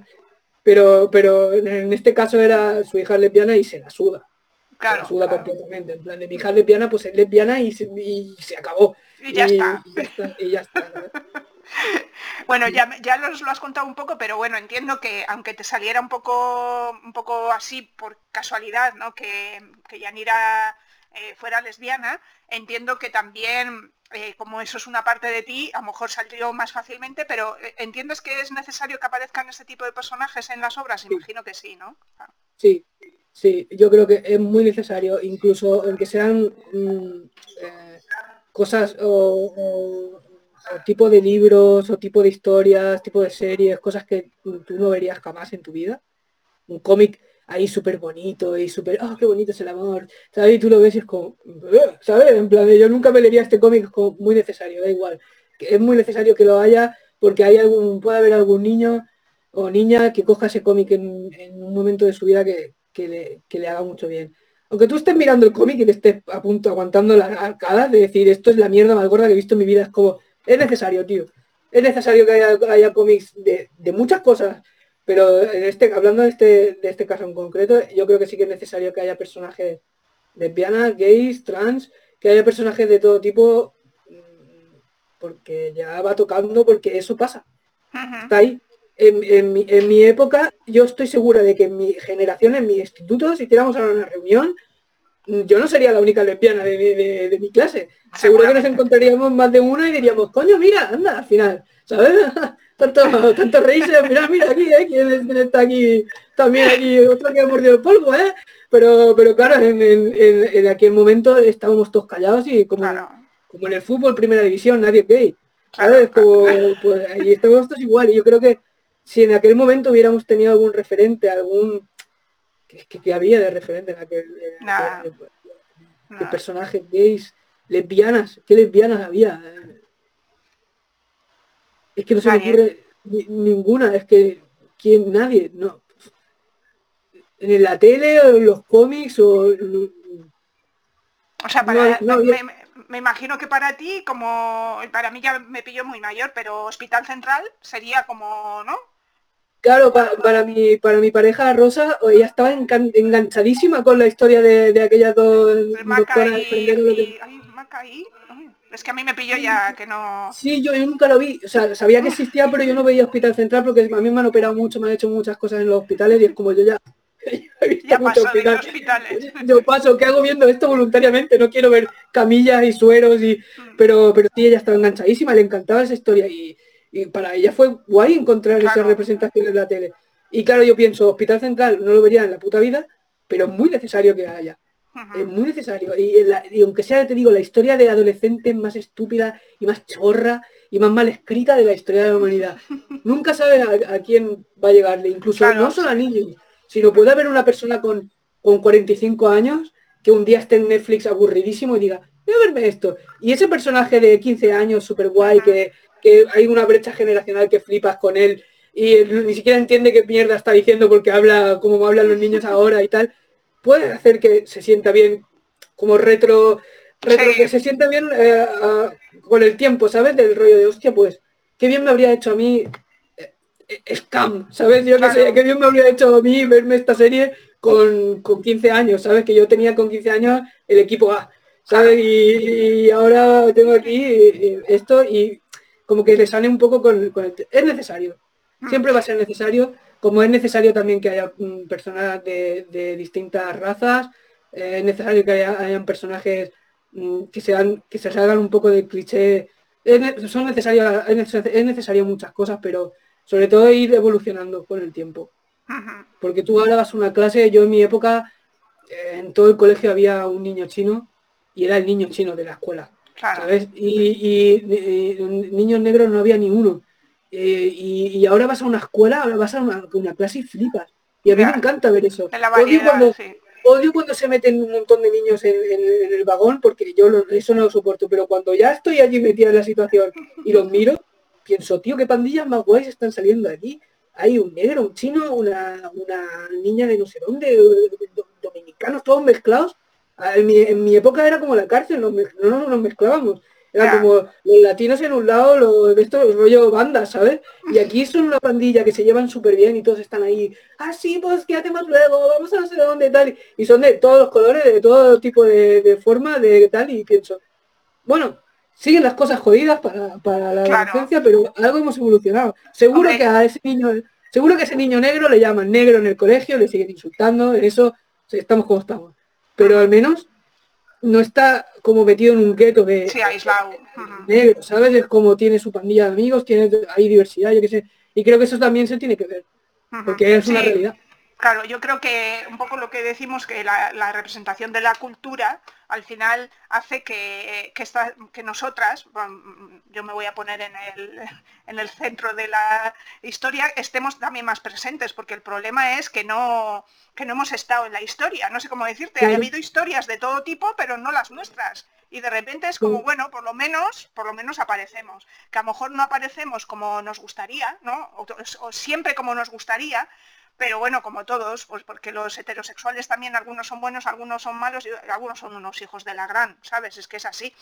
Pero, pero en este caso era su hija lesbiana y se la suda. Claro, se la suda completamente. En plan de mi hija lesbiana, pues es lesbiana y se, y se acabó. Y ya está. Y ya está, bueno, ya, ya lo has contado un poco, pero bueno, entiendo que aunque te saliera un poco, un poco así por casualidad, ¿no? Que, que Yanira eh, fuera lesbiana, entiendo que también, eh, como eso es una parte de ti, a lo mejor salió más fácilmente, pero eh, ¿entiendes que es necesario que aparezcan este tipo de personajes en las obras? Imagino que sí, ¿no? Ah. Sí, sí, yo creo que es muy necesario, incluso aunque sean mm, cosas o, tipo de libros o tipo de historias, tipo de series, cosas que tú no verías jamás en tu vida. Un cómic ahí súper bonito y súper, oh, qué bonito es el amor, ¿sabes? Y tú lo ves y es como, ¿sabes? En plan, yo nunca me leería este cómic como muy necesario, da igual. Es muy necesario que lo haya porque hay algún, puede haber algún niño o niña que coja ese cómic en, un momento de su vida que, le, que le haga mucho bien aunque tú estés mirando el cómic y te estés a punto aguantando la arcada de decir esto es la mierda más gorda que he visto en mi vida, es como, es necesario, tío. Es necesario que haya, cómics de, muchas cosas, pero en este, hablando de este, de este caso en concreto, yo creo que sí que es necesario que haya personajes lesbianas, gays, trans, que haya personajes de todo tipo, mm, porque ya va tocando, porque eso pasa. Está ahí en, mi, época, yo estoy segura de que en mi generación, en mi instituto, si hiciéramos ahora una reunión, yo no sería la única lesbiana de, mi clase. Seguro que nos encontraríamos más de una y diríamos, coño, mira, anda, al final, ¿sabes? tanto, tanto reírse, mira, mira aquí, ¿eh? ¿Quién, está aquí? También aquí, otro que ha mordido el polvo, ¿eh? Pero, pero claro, en, aquel momento estábamos todos callados y como, como en el fútbol, primera división, nadie gay. ¿Sabes? Como, pues ahí estamos todos igual. Y yo creo que si en aquel momento hubiéramos tenido algún referente, algún... que, había de referente en aquel... personaje gays, lesbianas, ¿qué lesbianas había? Es que no se me ocurre ninguna, es que ¿quién? nadie, no. En la tele o en los cómics o... O sea, para, me, imagino que para ti, como para mí ya me pilló muy mayor, pero Hospital Central sería como, ¿no? Claro, para, mi, para mi pareja Rosa, ella estaba enganchadísima con la historia de, aquellas dos doctoras Es que a mí me pilló ya que no... Sí, yo, nunca lo vi. O sea, sabía que existía, pero yo no veía Hospital Central porque a mí me han operado mucho, me han hecho muchas cosas en los hospitales y es como yo ya... ya paso hospitales. Yo paso, ¿qué hago viendo esto voluntariamente? No quiero ver camillas y sueros y... Mm. Pero, pero sí, ella estaba enganchadísima, le encantaba esa historia y y para ella fue guay encontrar esa representación en la tele. Y claro, yo pienso, Hospital Central no lo vería en la puta vida, pero es muy necesario que haya. Es muy necesario. Y, aunque sea, te digo, la historia de adolescentes más estúpida y más chorra y más mal escrita de la historia de la humanidad. Nunca sabes a, quién va a llegarle. Incluso no solo a niños, sino puede haber una persona con, con 45 años que un día esté en Netflix aburridísimo y diga, voy a verme esto. Y ese personaje de 15 años, súper guay, que que hay una brecha generacional que flipas con él y ni siquiera entiende qué mierda está diciendo porque habla como hablan los niños ahora y tal, puede hacer que se sienta bien como retro, retro que se sienta bien eh, con el tiempo, ¿sabes? Del rollo de hostia, pues, qué bien me habría hecho a mí eh, Scam, ¿sabes? Yo no sé, qué bien me habría hecho a mí verme esta serie con, con 15 años, ¿sabes? Que yo tenía con 15 años el equipo A, ¿sabes? Y, y ahora tengo aquí esto y como que le sale un poco con, el... Es necesario, Mm. Siempre va a ser necesario, como es necesario también que haya mm, personas de, distintas razas, eh, es necesario que haya, hayan personajes mm, que, sean, que se salgan un poco del cliché. son necesarias, es necesario muchas cosas, pero sobre todo ir evolucionando con el tiempo. Porque tú ahora vas a una clase, yo en mi época, eh, en todo el colegio había un niño chino y era el niño chino de la escuela. ¿Sabes? Y, niños negros no había ni uno. Eh, y, ahora vas a una escuela, ahora vas a una, clase y flipas. Y a mí me encanta ver eso. odio, cuando, se meten un montón de niños en, el vagón porque yo eso no lo soporto. Pero cuando ya estoy allí metida en la situación y los miro, pienso, tío, qué pandillas más guays están saliendo aquí. Hay un negro, un chino, una, niña de no sé dónde, dominicanos, todos mezclados. En mi, época era como la cárcel, no nos mezclábamos. Era como los latinos en un lado, los de estos rollo bandas, ¿sabes? Y aquí son una pandilla que se llevan súper bien y todos están ahí, ah, sí, pues ¿qué hacemos luego? Vamos a no sé dónde, tal. Y son de todos los colores, de todo tipo de, forma, de tal, y pienso, bueno, siguen las cosas jodidas para, la adolescencia, pero algo hemos evolucionado. Seguro que a ese niño, seguro que ese niño negro le llaman negro en el colegio, le siguen insultando, en eso estamos como estamos. Pero al menos no está como metido en un gueto de sí, aislado. negro, ¿sabes? Es como tiene su pandilla de amigos, tiene hay diversidad, yo qué sé. Y creo que eso también se tiene que ver, porque es una realidad. Claro, yo creo que un poco lo que decimos que la, representación de la cultura al final hace que, que, nosotras, yo me voy a poner en el, en el centro de la historia, estemos también más presentes, porque el problema es que no, que no hemos estado en la historia, no sé cómo decirte, ha habido historias de todo tipo, pero no las nuestras. Y de repente es como, bueno, por lo menos, por lo menos aparecemos. Que a lo mejor no aparecemos como nos gustaría, ¿no? o siempre como nos gustaría, pero bueno, como todos, pues porque los heterosexuales también algunos son buenos, algunos son malos y algunos son unos hijos de la gran, ¿sabes? Es que es así.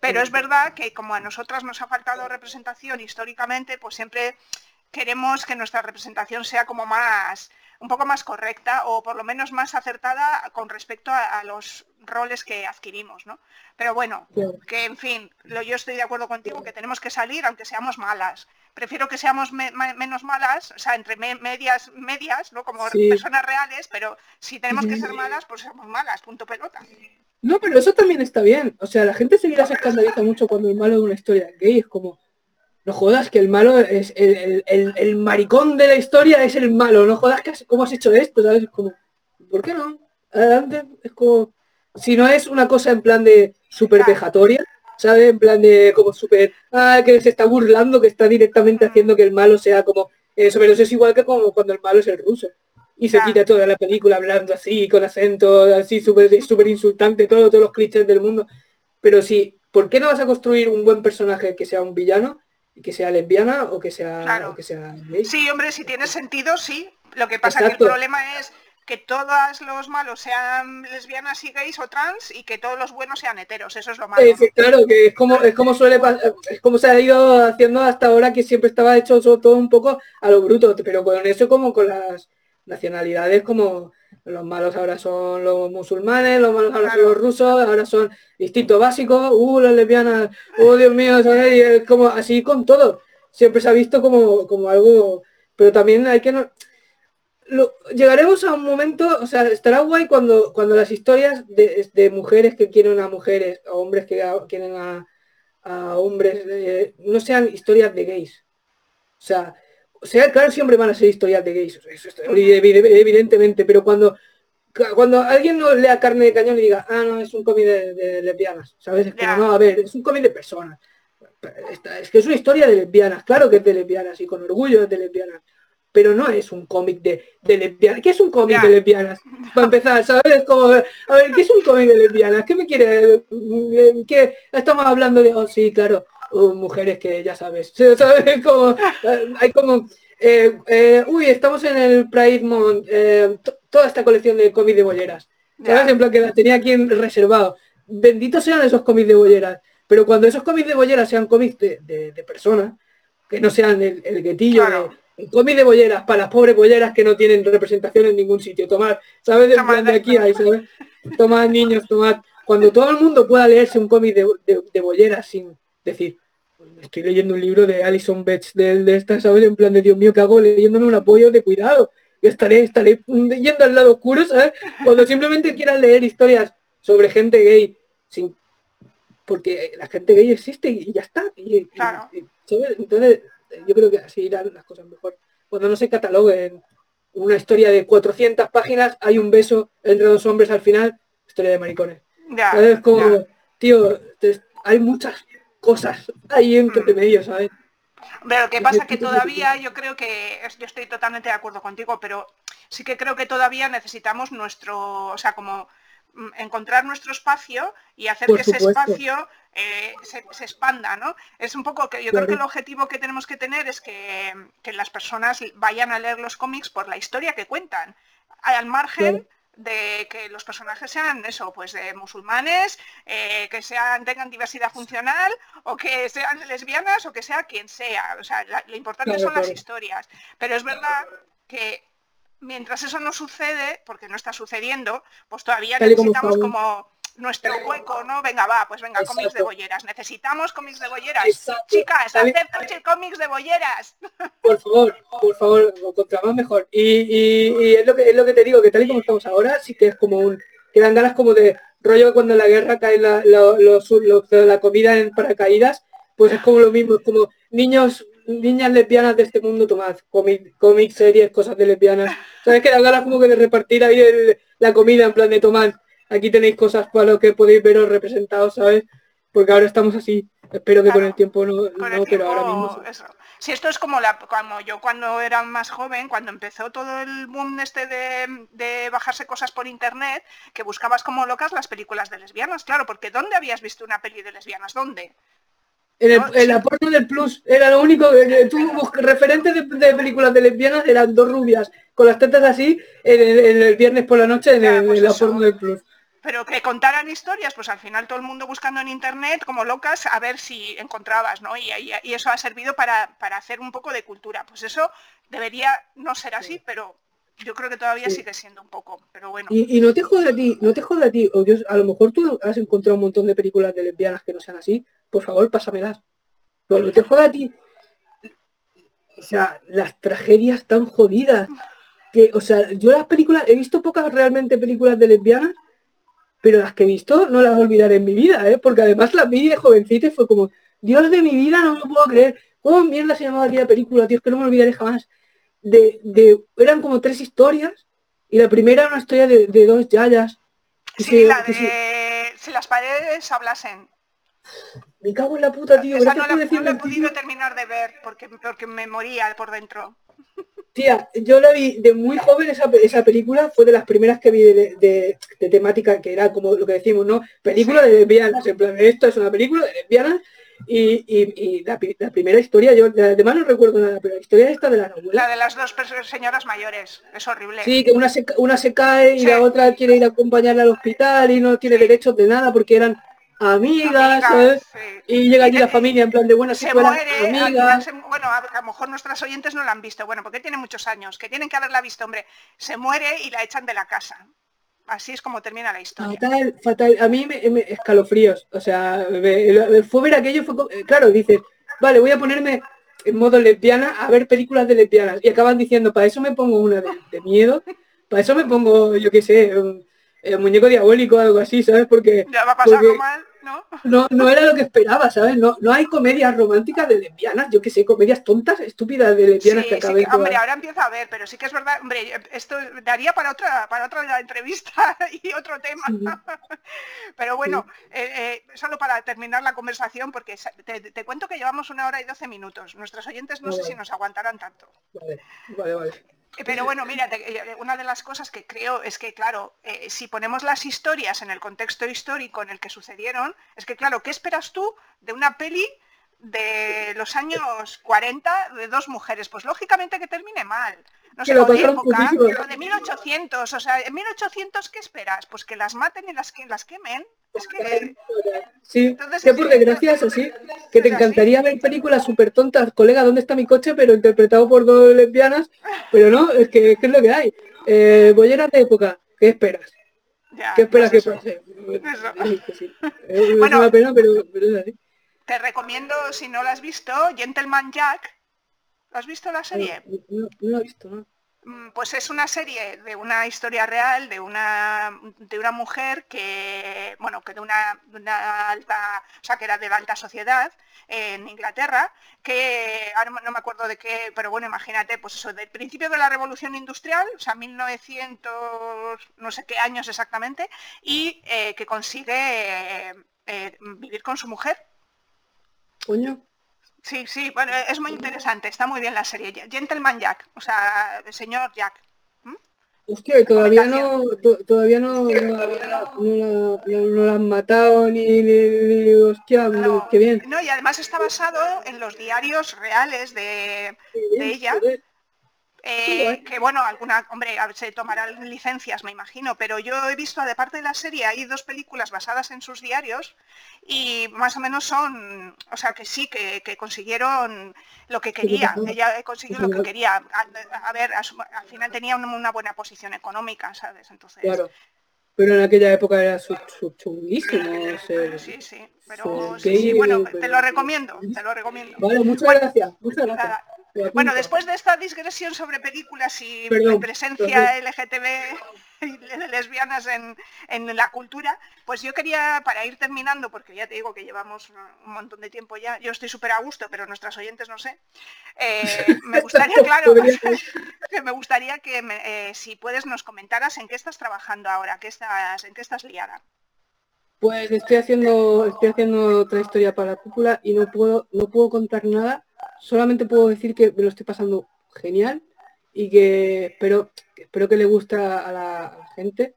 Pero es verdad que como a nosotras nos ha faltado representación históricamente, pues siempre queremos que nuestra representación sea como más, un poco más correcta o por lo menos más acertada con respecto a, los roles que adquirimos, ¿no? Pero bueno, que en fin, yo estoy de acuerdo contigo que tenemos que salir aunque seamos malas prefiero que seamos menos malas, o sea, entre medias, medias, ¿no? Como personas reales, pero si tenemos que ser malas, pues somos malas, punto pelota. No, pero eso también está bien. O sea, la gente seguirá se escandaliza mucho cuando el malo de una historia gay es como, no jodas que el malo es el, maricón de la historia es el malo, no jodas que cómo has hecho esto, ¿sabes? Es como, ¿por qué no? Adelante, es como, si no es una cosa en plan de super vejatoria, ¿sabes? En plan de como súper, ah, que se está burlando, que está directamente haciendo que el malo sea como, eso, pero eso es igual que como cuando el malo es el ruso. Y se quita toda la película hablando así, con acento así súper súper insultante, todo, todos los clichés del mundo. Pero sí, ¿por qué no vas a construir un buen personaje que sea un villano? y que sea lesbiana o que sea, que sea Sí, hombre, si tiene sentido, sí. Lo que pasa es que el problema es que todos los malos sean lesbianas y gays o trans y que todos los buenos sean heteros, eso es lo malo. claro, que es como, es como suele es como se ha ido haciendo hasta ahora que siempre estaba hecho todo un poco a lo bruto, pero con eso como con las nacionalidades como los malos ahora son los musulmanes, los malos ahora son los rusos, ahora son distintos básicos, uh, las lesbianas, oh Dios mío, Y es como así con todo. Siempre se ha visto como, como algo, pero también hay que no, llegaremos a un momento, o sea, estará guay cuando, cuando las historias de, mujeres que quieren a mujeres, o hombres que quieren a, hombres, eh, no sean historias de gays. O sea, o sea, claro, siempre van a ser historias de gays, evidentemente, pero cuando, cuando alguien no lea carne de cañón y diga, ah, no, es un cómic de, lesbianas, ¿sabes? Es como, no, a ver, es un cómic de personas. Es que es una historia de lesbianas, claro que es de lesbianas y con orgullo es de lesbianas pero no es un cómic de, de lesbianas. ¿Qué es un cómic de lesbianas? Para empezar, ¿sabes? Como, a ver, ¿qué es un cómic de lesbianas? ¿Qué me quiere? ¿Qué? Estamos hablando de, oh, sí, claro, uh, mujeres que ya sabes, ¿sabes? Como, eh, hay como, eh, eh, uy, estamos en el Pride Month, toda esta colección de cómics de bolleras. ¿Sabes? En plan que la tenía aquí reservado. Benditos sean esos cómics de bolleras. Pero cuando esos cómics de bolleras sean cómics de, personas, que no sean el, el guetillo cómic de bolleras para las pobres bolleras que no tienen representación en ningún sitio. Tomar, ¿sabes? De, de aquí ahí, ¿sabes? Tomad niños, tomad. Cuando todo el mundo pueda leerse un cómic de, de, bolleras sin decir, estoy leyendo un libro de Alison Betts de, de esta, ¿sabes? En plan de Dios mío, ¿qué hago? Leyéndome un apoyo de cuidado. Y estaré, estaré yendo al lado oscuro, ¿sabes? Cuando simplemente quieras leer historias sobre gente gay, sin porque la gente gay existe y ya está. Y, claro. Entonces, yo creo que así irán las cosas mejor. Cuando no se cataloguen una historia de 400 páginas, hay un beso entre dos hombres al final, historia de maricones. Ya, Es como, tío, hay muchas cosas ahí entre mm. medio, ¿sabes? Pero lo que pasa que todavía yo creo que, yo estoy totalmente de acuerdo contigo, pero sí que creo que todavía necesitamos nuestro, o sea, como encontrar nuestro espacio y hacer que ese espacio eh, se, expanda, ¿no? Es un poco que yo creo que el objetivo que tenemos que tener es que, las personas vayan a leer los cómics por la historia que cuentan, al margen de que los personajes sean eso, pues de musulmanes, eh, que sean, tengan diversidad funcional, o que sean lesbianas, o que sea quien sea. O sea, lo importante son las historias. Pero es verdad que mientras eso no sucede, porque no está sucediendo, pues todavía necesitamos como nuestro hueco, ¿no? Venga, va, pues venga, cómics de bolleras. Necesitamos cómics de bolleras. Chicas, acepten cómics de bolleras. Por favor, por favor, contra más mejor. Y, es, lo que, es lo que te digo, que tal y como estamos ahora, sí que es como un... que dan ganas como de rollo cuando en la guerra cae la, la comida en paracaídas, pues es como lo mismo, es como niños niñas lesbianas de este mundo, tomad cómics, series, cosas de lesbianas. ¿Sabes que dan ganas como que de repartir ahí la comida en plan de tomar aquí tenéis cosas para lo que podéis veros representados, ¿sabes? Porque ahora estamos así. Espero que con el tiempo no, pero ahora mismo. Si esto es como la como yo cuando era más joven, cuando empezó todo el boom este de, bajarse cosas por internet, que buscabas como locas las películas de lesbianas, claro, porque ¿dónde habías visto una peli de lesbianas? ¿Dónde? En, el, la porno del Plus era lo único que tuvo referentes de, películas de lesbianas eran dos rubias con las tetas así en el, viernes por la noche en, pues la porno del Plus pero que contaran historias, pues al final todo el mundo buscando en internet como locas a ver si encontrabas, ¿no? Y, eso ha servido para, hacer un poco de cultura. Pues eso debería no ser así, pero yo creo que todavía sigue siendo un poco, pero bueno. Y, no te jode a ti, no te jode a ti, o a lo mejor tú has encontrado un montón de películas de lesbianas que no sean así, por favor, pásamelas. Pero no te jode a ti. O sea, las tragedias tan jodidas. Que, o sea, yo las películas, he visto pocas realmente películas de lesbianas pero las que he visto no las olvidaré en mi vida, ¿eh? porque además las vi de jovencita y fue como, Dios de mi vida, no me lo puedo creer. ¿Cómo mierda se llamaba aquella película, tío? Es que no me olvidaré jamás. De, de, eran como tres historias y la primera era una historia de, dos yayas. Sí, la de si las paredes hablasen. Me cago en la puta, tío. Esa no la, he podido terminar de ver porque, porque me moría por dentro. Tía, yo la vi de muy joven esa, esa película, fue de las primeras que vi de, temática que era como lo que decimos, ¿no? Película de lesbianas, en plan, esto es una película de lesbianas y, la, primera historia, yo además no recuerdo nada, pero la historia esta de la La de las dos señoras mayores, es horrible. Sí, que una se, una se cae y la otra quiere ir a acompañarla al hospital y no tiene derechos de nada porque eran amigas, Y llega allí la familia en plan de buenas se muere, amigas. bueno, a, lo mejor nuestras oyentes no la han visto, bueno, porque tiene muchos años, que tienen que haberla visto, hombre, se muere y la echan de la casa. Así es como termina la historia. Fatal, fatal. A mí me, escalofríos. O sea, fue ver aquello, fue eh, claro, dices, vale, voy a ponerme en modo lesbiana a ver películas de lesbianas. Y acaban diciendo, para eso me pongo una de, miedo, para eso me pongo, yo qué sé, un, muñeco diabólico o algo así, ¿sabes? Porque. Ya va a pasar mal. ¿No? No, era lo que esperaba, ¿sabes? No, no hay comedias románticas de lesbianas, yo que sé, comedias tontas, estúpidas de lesbianas que acaben sí, Hombre, ahora empieza a ver, pero sí que es verdad, hombre, esto daría para otra, para otra entrevista y otro tema. pero bueno, eh, eh, solo para terminar la conversación, porque te, cuento que llevamos una hora y doce minutos. Nuestros oyentes no sé si nos aguantarán tanto. Vale, vale, vale. Eh, pero bueno, mira, eh, una de las cosas que creo es que, claro, eh, si ponemos las historias en el contexto histórico en el que sucedieron, es que, claro, ¿qué esperas tú de una peli de los años 40 de dos mujeres? Pues lógicamente que termine mal. No sé, de época, de 1800, o sea, en 1800, ¿qué esperas? Pues que las maten y las, que, las quemen. Es que... Sí, Entonces, que por desgracia es así, que te encantaría ver películas súper tontas, colega, ¿dónde está mi coche? Pero interpretado por dos lesbianas, pero no, es que, es lo que hay. Eh, bolleras de época, ¿qué esperas? ¿Qué esperas pues que pase? Es una pena, pero, pero es así te recomiendo, si no lo has visto, Gentleman Jack. ¿Lo has visto la serie? No, no, he visto, ¿no? Mm, pues es una serie de una historia real de una, de una mujer que, bueno, que de una, alta, o sea, que era de la alta sociedad en Inglaterra, que ahora no me acuerdo de qué, pero bueno, imagínate, pues eso, del principio de la revolución industrial, o sea, 1900, no sé qué años exactamente, y eh, que consigue eh, eh, vivir con su mujer. Coño. Sí, sí, bueno, es muy interesante, está muy bien la serie. Gentleman Jack, o sea, señor Jack. Hostia, todavía no, todavía no, no, la han matado ni, ni, hostia, qué bien. No, y además está basado en los diarios reales de, de ella. Eh, que bueno, alguna, hombre, se tomarán licencias, me imagino, pero yo he visto, de parte de la serie, hay dos películas basadas en sus diarios y más o menos son, o sea, que sí, que, consiguieron lo que quería. Ella consiguió lo que quería. A, ver, al final tenía una, buena posición económica, ¿sabes? Entonces. Claro. Pero en aquella época era su, chunguísimo. sí, sí, pero sí, bueno, te lo recomiendo, te lo recomiendo. Vale, muchas gracias, muchas gracias. Bueno, después de esta digresión sobre películas y presencia LGTB y lesbianas en, la cultura, pues yo quería, para ir terminando, porque ya te digo que llevamos un montón de tiempo ya, yo estoy súper a gusto, pero nuestras oyentes no sé, eh, me gustaría, claro, que me gustaría que eh, si puedes nos comentaras en qué estás trabajando ahora, qué estás, en qué estás liada. Pues estoy haciendo, estoy haciendo otra historia para la cúpula y no puedo, no puedo contar nada solamente puedo decir que me lo estoy pasando genial y que espero, espero que le gusta a la, gente,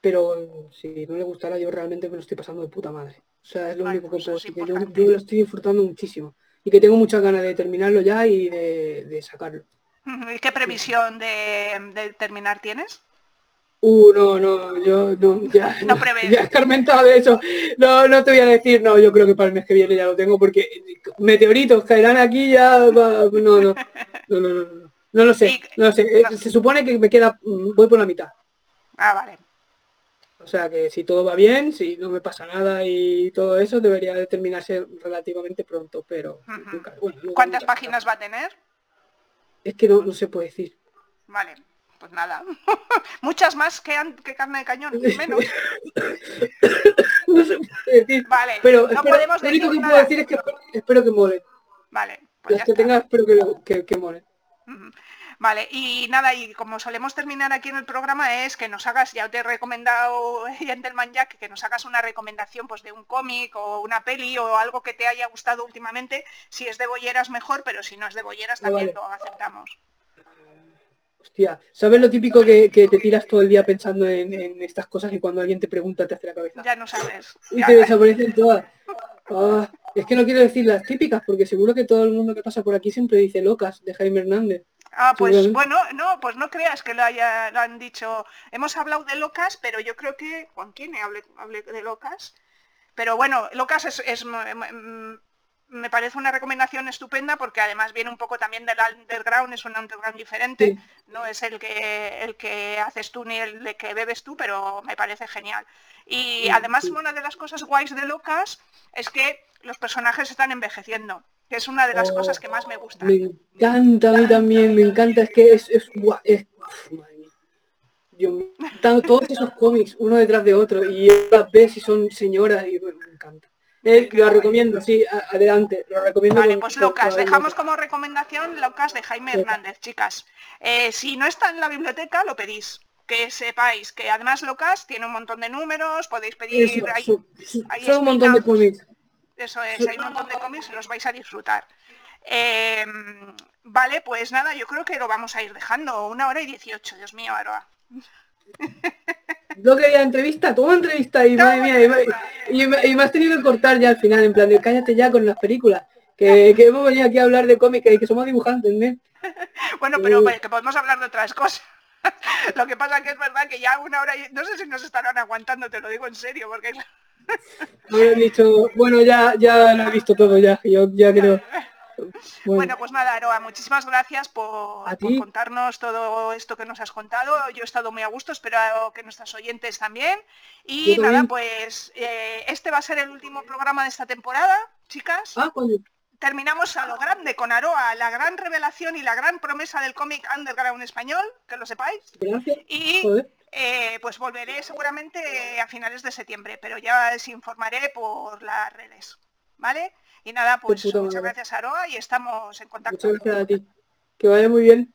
pero si no le gustara yo realmente me lo estoy pasando de puta madre. O sea, es lo único que pues puedo decir, que yo, lo estoy disfrutando muchísimo y que tengo muchas ganas de terminarlo ya y de, sacarlo. ¿Y qué previsión de terminar tienes? Uh, no, no, yo no, ya, no, ya escarmentado de eso. No, no te voy a decir, no, yo creo que para el mes que viene ya lo tengo porque meteoritos caerán aquí ya, no, no, no, no, no, no, no, lo sé, no lo sé. Eh, se supone que me queda, mm, voy por la mitad. Ah, vale. O sea que si todo va bien, si no me pasa nada y todo eso, debería de terminarse relativamente pronto, pero... ¿Cuántas páginas va a tener? Es que no, no se puede decir. Vale pues nada. Muchas más que, que, carne de cañón, menos. no se puede decir. Vale, pero no podemos lo único que puedo decir es que espero que mole. Vale. Pues Las que tenga espero que, que, mole. Vale, y nada, y como solemos terminar aquí en el programa es que nos hagas, ya te he recomendado Gentleman Jack, que nos hagas una recomendación pues de un cómic o una peli o algo que te haya gustado últimamente. Si es de bolleras mejor, pero si no es de bolleras también lo aceptamos. Hostia, ¿sabes lo típico que, te tiras todo el día pensando en, estas cosas y cuando alguien te pregunta te hace la cabeza? Ya no sabes. Y te desaparecen todas. Ah, es que no quiero decir las típicas, porque seguro que todo el mundo que pasa por aquí siempre dice locas de Jaime Hernández. Ah, pues bueno, no, pues no creas que lo, haya, lo han dicho. Hemos hablado de locas, pero yo creo que Juan quién hable, hable de locas. Pero bueno, locas es, es me parece una recomendación estupenda porque además viene un poco también del underground, es un underground diferente, no es el que, el que haces tú ni el que bebes tú, pero me parece genial. Y además una de las cosas guays de Locas es que los personajes están envejeciendo, que es una de las cosas que más me gusta. Me encanta a mí también, me encanta, es que es, es, es todos esos cómics uno detrás de otro y las ves y son señoras y me encanta. Eh, lo recomiendo, sí, adelante, lo recomiendo. Vale, pues Locas, dejamos como recomendación Locas de Jaime Hernández, chicas. Eh, si no está en la biblioteca, lo pedís. Que sepáis que además Locas tiene un montón de números, podéis pedir... Eso, son un montón de cómics. Eso es, hay un montón de cómics y los vais a disfrutar. Em, vale, pues nada, yo creo que lo vamos a ir dejando. Una hora y dieciocho, Dios mío, Aroa. No quería entrevista, toma entrevista y madre mía, y, me, has tenido que cortar ya al final, en plan de cállate ya con las películas, que, hemos venido aquí a hablar de cómics y que somos dibujantes, ¿no? bueno, pero que podemos hablar de otras cosas. lo que pasa que es verdad que ya una hora, y... no sé si nos estarán aguantando, te lo digo en serio, porque... me han dicho, bueno, ya, ya lo he visto todo ya, yo ya creo... Bueno. pues nada, Aroa, muchísimas gracias por, contarnos todo esto que nos has contado. Yo he estado muy a gusto, espero que nuestros oyentes también. Y nada, pues eh, este va a ser el último programa de esta temporada. chicas. Ah. Terminamos a lo grande con Aroa, la gran revelación y la gran promesa del cómic underground español, que lo sepáis. Gracias. Y eh, pues volveré seguramente a finales de septiembre, pero ya os informaré por las redes. ¿Vale? Y nada, pues muchas gracias Aroa y estamos en contacto. Muchas gracias a ti. Que vaya muy bien.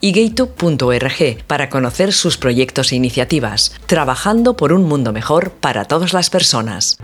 y gaytube.org para conocer sus proyectos e iniciativas, trabajando por un mundo mejor para todas las personas.